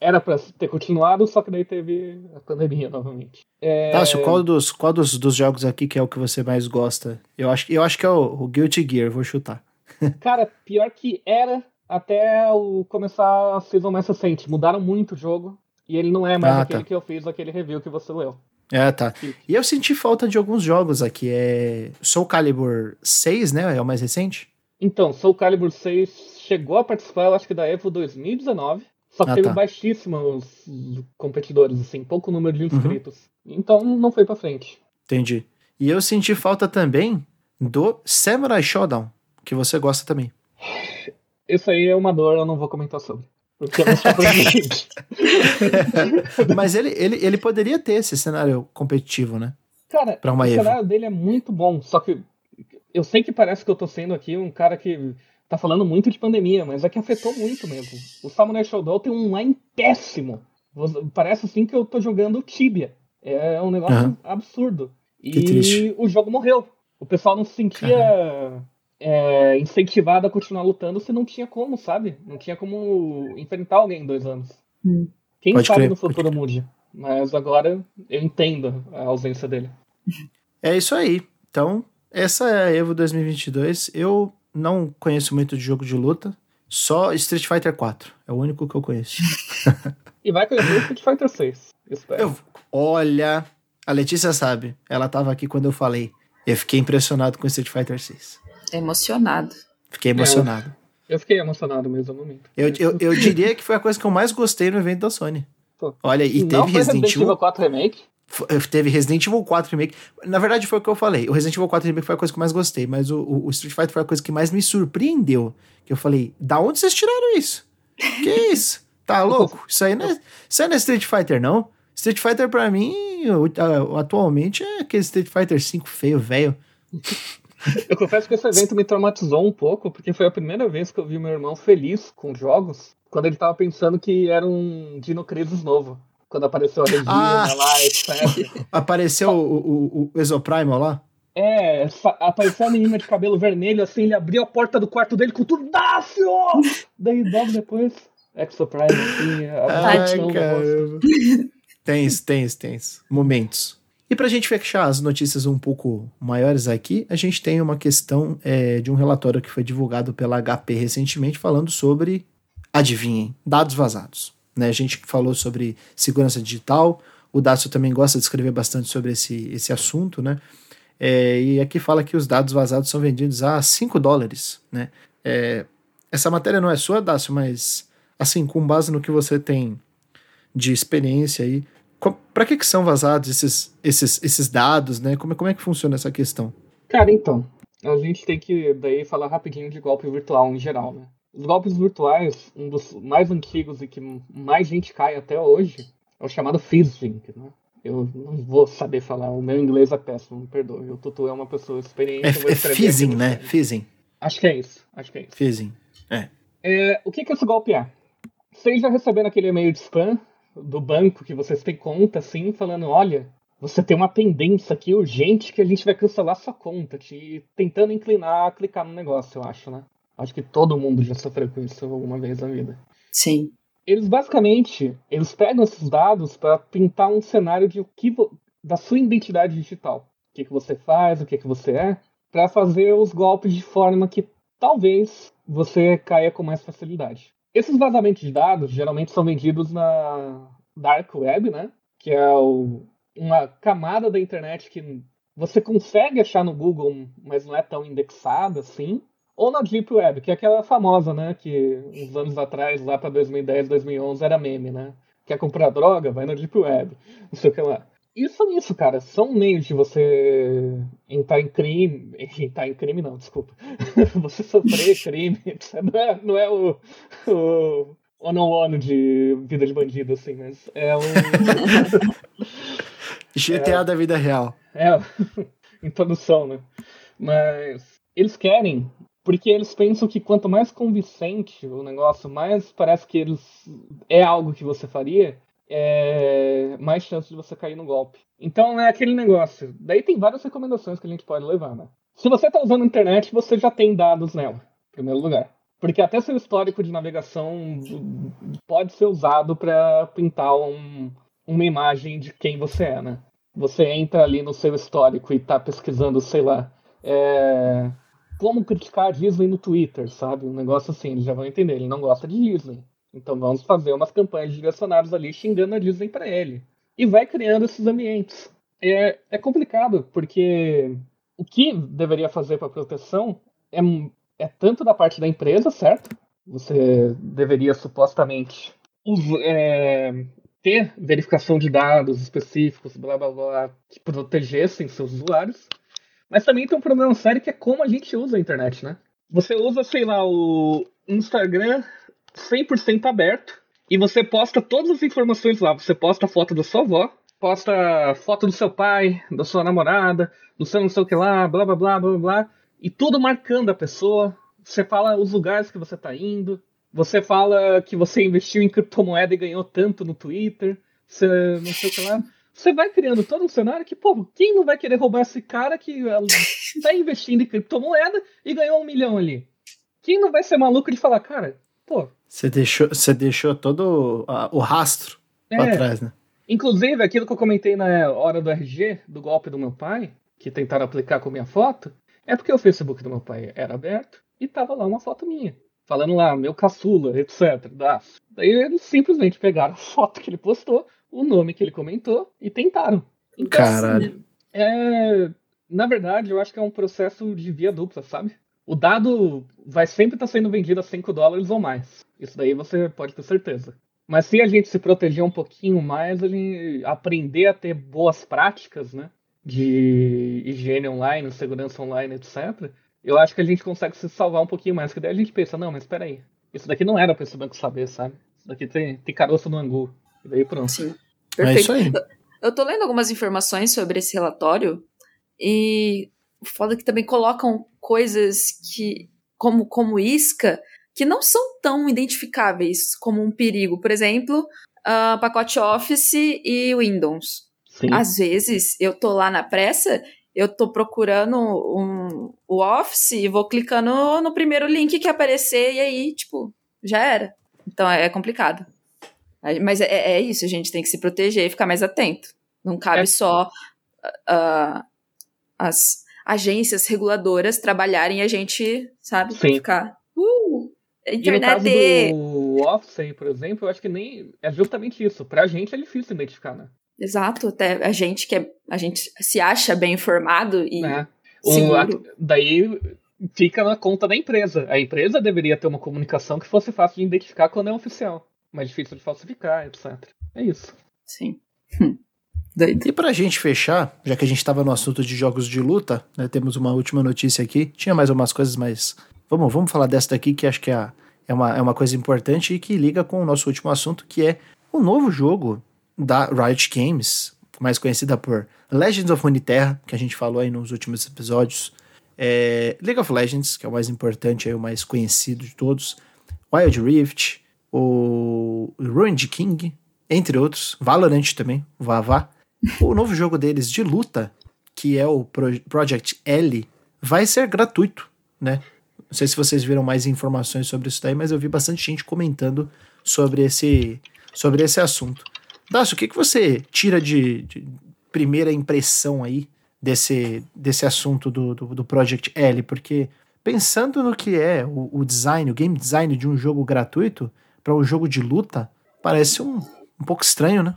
C: era pra ter continuado, só que daí teve a pandemia novamente. É...
A: Tássio, qual, dos, qual dos, dos jogos aqui que é o que você mais gosta? Eu acho, eu acho que é o, o Guilty Gear, vou chutar.
C: Cara, pior que era até o começar a season mais recente. Mudaram muito o jogo. E ele não é mais
A: Ah,
C: aquele
A: tá.
C: que eu fiz, aquele review que você leu.
A: É, tá. E eu senti falta de alguns jogos aqui. É Soul Calibur 6, né? É o mais recente?
C: Então, Soul Calibur 6 chegou a participar, eu acho que da EVO 2019. Só que
A: Ah,
C: teve
A: tá.
C: baixíssimos competidores, assim, pouco número
A: Uhum.
C: de inscritos. Então não foi pra frente.
A: Entendi. E eu senti falta também do Samurai Shodown, que você gosta também.
C: Isso aí é uma dor, eu não vou comentar sobre. Porque proficiente.
A: Mas ele, ele, ele poderia ter esse cenário competitivo, né?
C: Cara,
A: Pra uma
C: o
A: Evo.
C: cenário dele é muito bom, só que eu sei que parece que eu tô sendo aqui um cara que tá falando muito de pandemia, mas é que afetou muito mesmo. O Samurai Shodown tem um line péssimo. Parece assim que eu tô jogando Tibia. É um negócio
A: Aham.
C: absurdo. E
A: Que triste.
C: o jogo morreu. O pessoal não se sentia é, incentivado a continuar lutando se não tinha como, sabe? Não tinha como enfrentar alguém em dois anos.
B: Hum.
C: Quem
A: Pode
C: sabe
A: crer,
C: no futuro mude. Mas agora eu entendo a ausência dele.
A: É isso aí. Então, essa é a Evo 2022. Eu não conheço muito de jogo de luta. Só Street Fighter 4. É o único que eu conheço.
C: E vai conhecer o Street Fighter 6. Espero.
A: Eu- olha, a Letícia sabe. Ela tava aqui quando eu falei. Eu fiquei impressionado com Street Fighter 6.
B: Emocionado.
A: Fiquei emocionado.
C: Eu fiquei emocionado mesmo no momento.
A: Eu, eu, eu diria que foi a coisa que eu mais gostei no evento da Sony.
C: Pô.
A: Olha, e
C: não
A: teve
C: foi
A: Resident
C: Resident
A: Evil.
C: Evil 4 Remake?
A: eh, Teve Resident Evil 4 Remake. Na verdade, foi o que eu falei. O Resident Evil 4 Remake foi a coisa que eu mais gostei, mas o, o- o Street Fighter foi a coisa que mais me surpreendeu. Que eu falei, da onde vocês tiraram isso? Que isso? Tá louco? Isso aí não é, isso aí não é Street Fighter, não. Street Fighter pra mim, atualmente, é aquele Street Fighter 5 feio, velho.
C: Eu confesso que esse evento me traumatizou um pouco, porque foi a primeira vez que eu vi meu irmão feliz com jogos, quando ele tava pensando que era um Dino Crisis novo. Quando apareceu a Regina ah. lá, etc.
A: Apareceu o, o, o Exoprimal lá?
C: É, apareceu a menina de cabelo vermelho, assim, ele abriu a porta do quarto dele com tudo, Dácio! Daí logo depois, Exoprimal, assim, a
A: Ai, caramba. Tem isso, tem isso, tem isso. Momentos. E para a gente fechar as notícias um pouco maiores aqui, a gente tem uma questão é, de um relatório que foi divulgado pela HP recentemente falando sobre, adivinhem, dados vazados. Né? A gente falou sobre segurança digital, o Dácio também gosta de escrever bastante sobre esse, esse assunto, né? É, e aqui fala que os dados vazados são vendidos a 5 dólares, né? É, essa matéria não é sua, Dácio, mas assim, com base no que você tem de experiência aí, para que, que são vazados esses, esses, esses dados, né? Como, como é que funciona essa questão?
C: Cara, então, a gente tem que daí falar rapidinho de golpe virtual em geral, né? Os golpes virtuais, um dos mais antigos e que mais gente cai até hoje, é o chamado phishing, né? Eu não vou saber falar, o meu inglês é péssimo, me perdoe. O Tutu é uma pessoa experiente.
A: É, é phishing, né? Phishing.
C: Acho que é isso, acho que é isso.
A: Phishing, é.
C: é o que, que esse golpe é? Já receberam aquele e-mail de spam do banco que vocês têm conta, assim, falando, olha, você tem uma pendência aqui urgente que a gente vai cancelar sua conta, te tentando inclinar a clicar no negócio, eu acho, né? Acho que todo mundo já sofreu com isso alguma vez na vida.
B: Sim.
C: Eles basicamente, eles pegam esses dados para pintar um cenário de o que da sua identidade digital, o que, que você faz, o que, que você é, para fazer os golpes de forma que talvez você caia com mais facilidade. Esses vazamentos de dados geralmente são vendidos na Dark Web, né? Que é o, uma camada da internet que você consegue achar no Google, mas não é tão indexada assim. Ou na Deep Web, que é aquela famosa, né? Que uns anos atrás, lá para 2010, 2011, era meme, né? Quer comprar droga? Vai na Deep Web. Não sei o que lá. E são isso, cara. São meios de você entrar em crime. Entrar em crime, não, desculpa. você sofrer crime. Não é, não é o, o one on one de vida de bandido, assim, mas é um.
A: GTA é, da vida real.
C: É, introdução, né? Mas eles querem, porque eles pensam que quanto mais convincente o negócio, mais parece que eles é algo que você faria, é, mais chance de você cair no golpe. Então é aquele negócio. Daí tem várias recomendações que a gente pode levar, né? Se você está usando a internet, você já tem dados nela, em primeiro lugar. Porque até seu histórico de navegação pode ser usado para pintar um, uma imagem de quem você é, né? Você entra ali no seu histórico e está pesquisando, sei lá, é, como criticar Disney no Twitter, sabe? Um negócio assim, eles já vão entender. Ele não gosta de Disney. Então vamos fazer umas campanhas direcionadas ali xingando a Disney para ele. E vai criando esses ambientes. É, é complicado, porque o que deveria fazer para proteção é, é tanto da parte da empresa, certo? Você deveria supostamente é, ter verificação de dados específicos, blá blá blá, que protegessem seus usuários. Mas também tem um problema sério que é como a gente usa a internet, né? Você usa, sei lá, o Instagram 100% aberto e você posta todas as informações lá. Você posta a foto da sua avó, posta foto do seu pai, da sua namorada, do seu não sei o que lá, blá blá blá blá blá, e tudo marcando a pessoa. Você fala os lugares que você está indo, você fala que você investiu em criptomoeda e ganhou tanto no Twitter, você não sei o que lá. Você vai criando todo um cenário que, pô, quem não vai querer roubar esse cara que está investindo em criptomoeda e ganhou um milhão ali? Quem não vai ser maluco de falar, cara, pô,
A: você deixou, você deixou todo o rastro é, pra trás, né?
C: Inclusive, aquilo que eu comentei na hora do RG, do golpe do meu pai, que tentaram aplicar com minha foto, é porque o Facebook do meu pai era aberto e tava lá uma foto minha. Falando lá, meu caçula, etc. Daí eles simplesmente pegaram a foto que ele postou, o nome que ele comentou e tentaram.
A: Então, Caralho. Assim,
C: é, na verdade, eu acho que é um processo de via dupla, sabe? O dado vai sempre estar tá sendo vendido a 5 dólares ou mais. Isso daí você pode ter certeza. Mas se a gente se proteger um pouquinho mais, a gente aprender a ter boas práticas, né? De higiene online, segurança online, etc. Eu acho que a gente consegue se salvar um pouquinho mais. Que daí a gente pensa, não, mas espera aí. Isso daqui não era para esse banco saber, sabe? Isso daqui tem, tem caroço no angu. E daí pronto. Sim.
A: É isso aí.
B: Eu tô lendo algumas informações sobre esse relatório e o foda é que também colocam coisas que, como, como isca, que não são tão identificáveis como um perigo. Por exemplo, uh, pacote Office e Windows.
C: Sim.
B: Às vezes eu tô lá na pressa, eu tô procurando um, o Office e vou clicando no primeiro link que aparecer e aí, tipo, já era. Então é complicado. Mas é, é isso, a gente tem que se proteger e ficar mais atento. Não cabe
C: É.
B: só uh, as agências reguladoras trabalharem e a gente, sabe,
C: Sim.
B: ficar. Uh,
C: E no caso
B: internet!
C: do Office aí, por exemplo, eu acho que nem. É justamente isso. Pra gente é difícil identificar, né?
B: Exato, até a gente que é, a gente se acha bem informado e
C: Né? O-
B: seguro.
C: a- daí fica na conta da empresa. A empresa deveria ter uma comunicação que fosse fácil de identificar quando é oficial. Mais difícil de falsificar, etc. É isso.
B: Sim. Hum. Doido.
A: E pra gente fechar, já que a gente tava no assunto de jogos de luta, né, temos uma última notícia aqui. Tinha mais umas coisas, mas vamos, vamos falar dessa daqui que acho que é, é, uma, é uma coisa importante e que liga com o nosso último assunto, que é o novo jogo da Riot Games, mais conhecida por Legends of Runeterra, que a gente falou aí nos últimos episódios. É, League of Legends, que é o mais importante, é o mais conhecido de todos. Wild Rift, o Ruined King, entre outros. Valorant também, Vavá. O novo jogo deles de luta, que é o Pro- Project L, vai ser gratuito, né? Não sei se vocês viram mais informações sobre isso daí, mas eu vi bastante gente comentando sobre esse, sobre esse assunto. Dácio, o que, que você tira de, de primeira impressão aí desse, desse assunto do, do, do Project L? Porque pensando no que é o, o design, o game design de um jogo gratuito para um jogo de luta, parece um, um pouco estranho, né?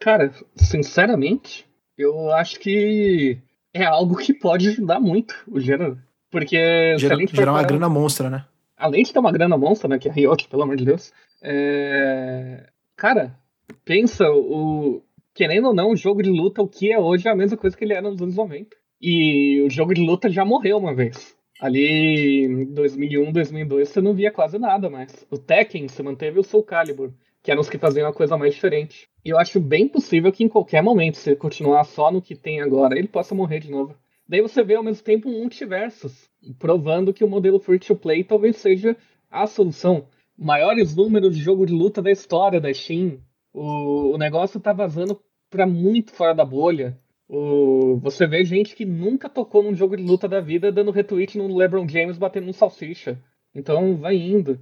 C: Cara, sinceramente, eu acho que é algo que pode ajudar muito o gênero. Porque se
A: gerar uma
C: parar-
A: grana monstra, né?
C: além de ter uma grana monstra, né, que é a Riot, pelo amor de Deus, é... cara, pensa, o... querendo ou não, o jogo de luta, o que é hoje é a mesma coisa que ele era nos anos 90. E o jogo de luta já morreu uma vez. Ali em 2001, 2002, você não via quase nada mais. O Tekken, você manteve o Soul Calibur, que eram os que faziam a coisa mais diferente. E eu acho bem possível que em qualquer momento, se continuar só no que tem agora, ele possa morrer de novo. Daí você vê ao mesmo tempo um multiversos, provando que o modelo free to play talvez seja a solução. Maiores números de jogo de luta da história da Steam. O, o negócio tá vazando pra muito fora da bolha. O, você vê gente que nunca tocou num jogo de luta da vida dando retweet no LeBron James batendo um salsicha. Então vai indo.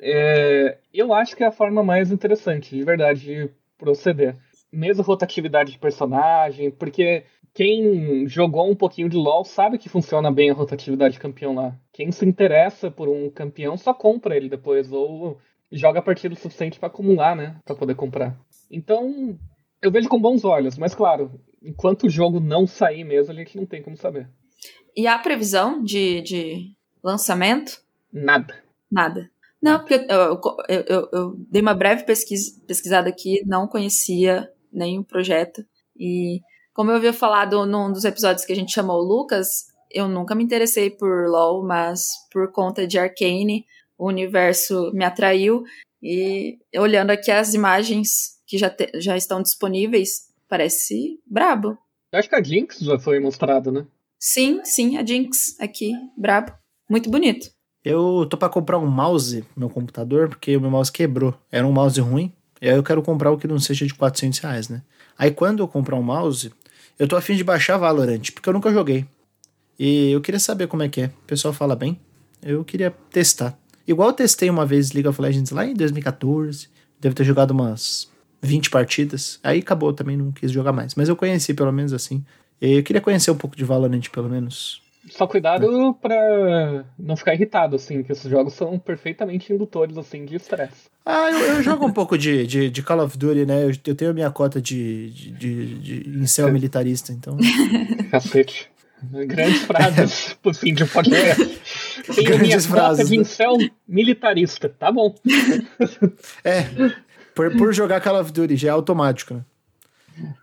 C: É, eu acho que é a forma mais interessante, de verdade, de proceder. Mesmo rotatividade de personagem, porque quem jogou um pouquinho de LoL sabe que funciona bem a rotatividade de campeão lá. Quem se interessa por um campeão só compra ele depois, ou joga a partida o suficiente pra acumular, né? Pra poder comprar. Então, eu vejo com bons olhos, mas claro, enquanto o jogo não sair mesmo, a gente não tem como saber.
B: E a previsão de, de lançamento?
C: Nada.
B: Nada. Não, porque eu, eu, eu, eu dei uma breve pesquisa, pesquisada aqui, não conhecia nenhum projeto. E como eu havia falado num dos episódios que a gente chamou o Lucas, eu nunca me interessei por LoL, mas por conta de Arcane, o universo me atraiu. E olhando aqui as imagens que já, te, já estão disponíveis, parece brabo.
C: Eu acho que a Jinx já foi mostrada, né?
B: Sim, sim, a Jinx aqui, brabo. Muito bonito.
A: Eu tô pra comprar um mouse no meu computador, porque o meu mouse quebrou. Era um mouse ruim, e aí eu quero comprar o que não seja de 400 reais, né? Aí quando eu comprar um mouse, eu tô afim de baixar Valorant, porque eu nunca joguei. E eu queria saber como é que é. O pessoal fala bem. Eu queria testar. Igual eu testei uma vez League of Legends lá em 2014. Devo ter jogado umas 20 partidas. Aí acabou, também não quis jogar mais. Mas eu conheci pelo menos assim. E eu queria conhecer um pouco de Valorant, pelo menos.
C: Só cuidado pra não ficar irritado, assim, que esses jogos são perfeitamente indutores, assim, de estresse.
A: Ah, eu, eu jogo um poupo de, de, de, Call of Duty, né? Eu, eu tenho a minha cota de, de, de, incel militarista, então.
C: Cacete. Grandes frases pro fim de podcast. Tenho
A: Grandes
C: minha
A: frases,
C: cota de incel militarista. Tá bom.
A: É, por, por jogar Call of Duty, já é automático, né?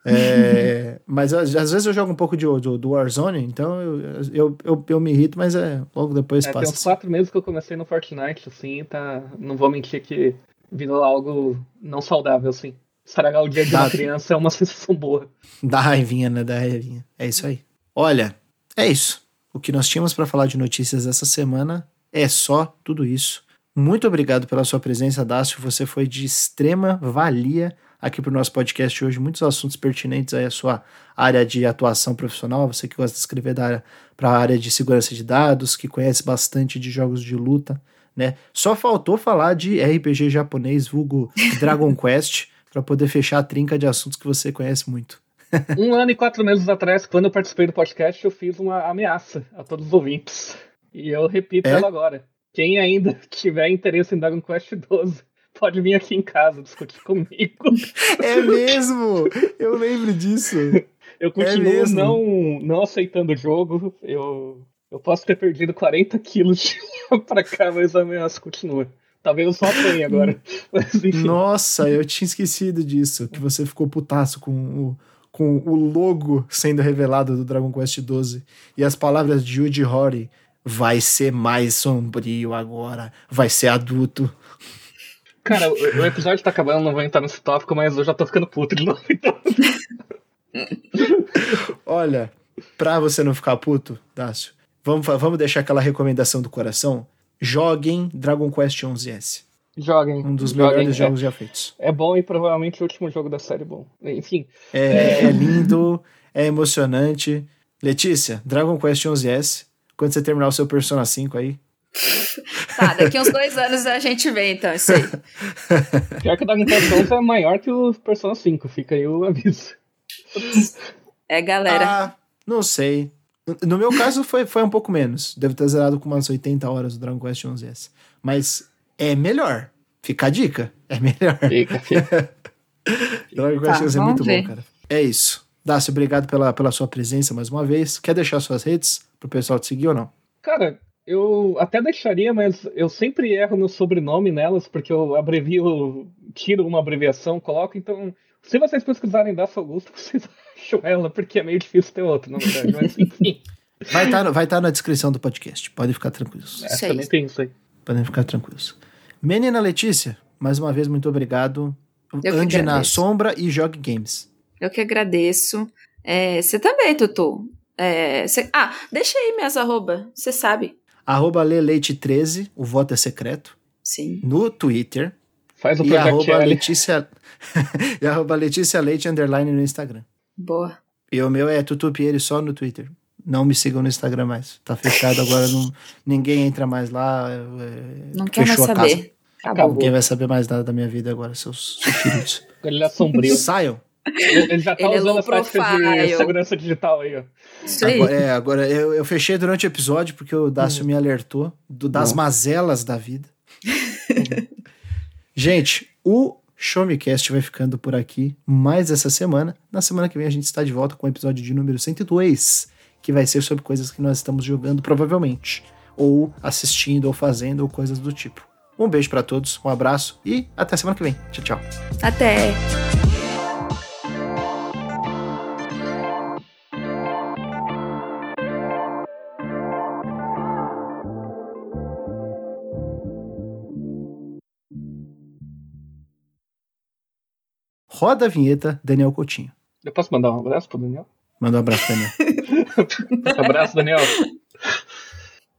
A: É, mas às, às vezes eu jogo um pouco de, do, do Warzone, então eu, eu, eu, eu me irrito, mas é logo depois
C: É, tem
A: passa.
C: uns quatro meses que eu comecei no Fortnite, assim, tá. Não vou mentir que virou algo não saudável, assim. Estragar o dia de uma criança é uma sensação boa.
A: Dá raivinha, né? Dá raivinha. É isso aí. Olha, é isso. O que nós tínhamos para falar de notícias essa semana é só tudo isso. Muito obrigado pela sua presença, Dácio. Você foi de extrema valia aqui para o nosso podcast hoje. Muitos assuntos pertinentes aí à sua área de atuação profissional. Você que gosta de escrever para a área de segurança de dados, que conhece bastante de jogos de luta, né? Só faltou falar de RPG japonês, vulgo Dragon Quest, para poder fechar a trinca de assuntos que você conhece muito.
C: Um ano e quatro meses atrás, quando eu participei do podcast, eu fiz uma ameaça a todos os ouvintes. E eu repito
A: É?
C: ela agora. Quem ainda tiver interesse em Dragon Quest XII, pode vir aqui em casa discutir comigo.
A: É mesmo! Eu lembro disso.
C: Eu continuo
A: mesmo?
C: não, não aceitando o jogo. Eu, eu posso ter perdido 40 quilos de lá pra cá, mas a ameaça continua. Talvez eu só apanhe agora. Mas.
A: Nossa, eu tinha esquecido disso. Que você ficou putaço com o, com o logo sendo revelado do Dragon Quest XII. E as palavras de Yuji Horii. Vai ser mais sombrio agora. Vai ser adulto.
C: Cara, o, episódio tá acabando, não vou entrar nesse tópico, mas eu já tô ficando puto de novo. Então.
A: Olha, pra você não ficar puto, Dácio, vamos, vamos deixar aquela recomendação do coração. Joguem Dragon Quest XI-S.
C: Joguem.
A: Um dos
C: joguem.
A: melhores jogos já feitos.
C: É, é bom e provavelmente o último jogo da série bom. Enfim,
A: É, é lindo, é emocionante. Letícia, Dragon Quest XI-S. Quando você terminar o seu Persona 5 aí.
B: Tá, daqui uns dois anos a gente vê, então, isso aí.
C: pior que o Dragon Quest 11 é maior que o Persona 5, fica aí o aviso.
B: É, galera.
A: Ah, não sei. No meu caso foi, foi um pouco menos. Devo ter zerado com umas 80 horas o Dragon Quest XI-S. Mas é melhor. Fica a dica. É melhor.
C: Fica, fica.
A: Dragon
B: Tá,
A: Quest XI é
B: vamos
A: muito
B: ver.
A: bom, cara. É isso. Dácio, obrigado pela, pela sua presença mais uma vez. Quer deixar suas redes pro pessoal te seguir ou não?
C: Cara, eu até deixaria, mas eu sempre erro meu sobrenome nelas, porque eu abrevio, tiro uma abreviação, coloco, então. Se vocês pesquisarem Daça Augusto, vocês acham ela, porque é meio difícil ter outra, na verdade. Mas enfim,
A: Vai estar vai tá na descrição do podcast. Podem ficar tranquilos.
C: é,
B: Isso aí.
C: também tem isso aí.
A: Podem ficar tranquilos. Menina Letícia, mais uma vez, muito obrigado.
B: que
A: Ande na sombra e jogue games.
B: Eu que agradeço. É, você também, Tutu. É, você- ah, deixa aí minhas arroba, você sabe.
A: Arroba Leleite13, o voto é secreto,
B: Sim.
A: no Twitter.
C: Faz o
A: E arroba
C: L.
A: Letícia, e arroba Letícia Leite underline no Instagram.
B: Boa.
A: E o meu é Tutu Pieri só no Twitter. Não me sigam no Instagram mais. Tá fechado agora, não, ninguém entra mais lá. é,
B: Não quer mais
A: fechou a casa.
B: saber. Acabou.
C: Acabou.
A: Ninguém vai saber mais nada da minha vida agora, seus, seus queridos.
C: Ele é sombrio.
A: Saiam.
C: Ele já tá
B: Ele é
C: usando
B: low
C: as táticas de segurança digital aí, ó.
B: Isso aí.
A: Agora, é, agora eu, eu fechei durante o episódio porque o Dácio me alertou do- das
C: Não.
A: mazelas da vida. Gente, o Show Me Cast vai ficando por aqui mais essa semana. Na semana que vem a gente está de volta com o episódio de número 102, que vai ser sobre coisas que nós estamos jogando provavelmente, ou assistindo, ou fazendo, ou coisas do tipo. Um beijo pra todos, um abraço e até semana que vem. Tchau, tchau.
B: Até.
A: Roda a vinheta, Daniel Coutinho.
C: Eu posso mandar um abraço pro Daniel?
A: Manda um abraço, Daniel.
C: abraço, Daniel.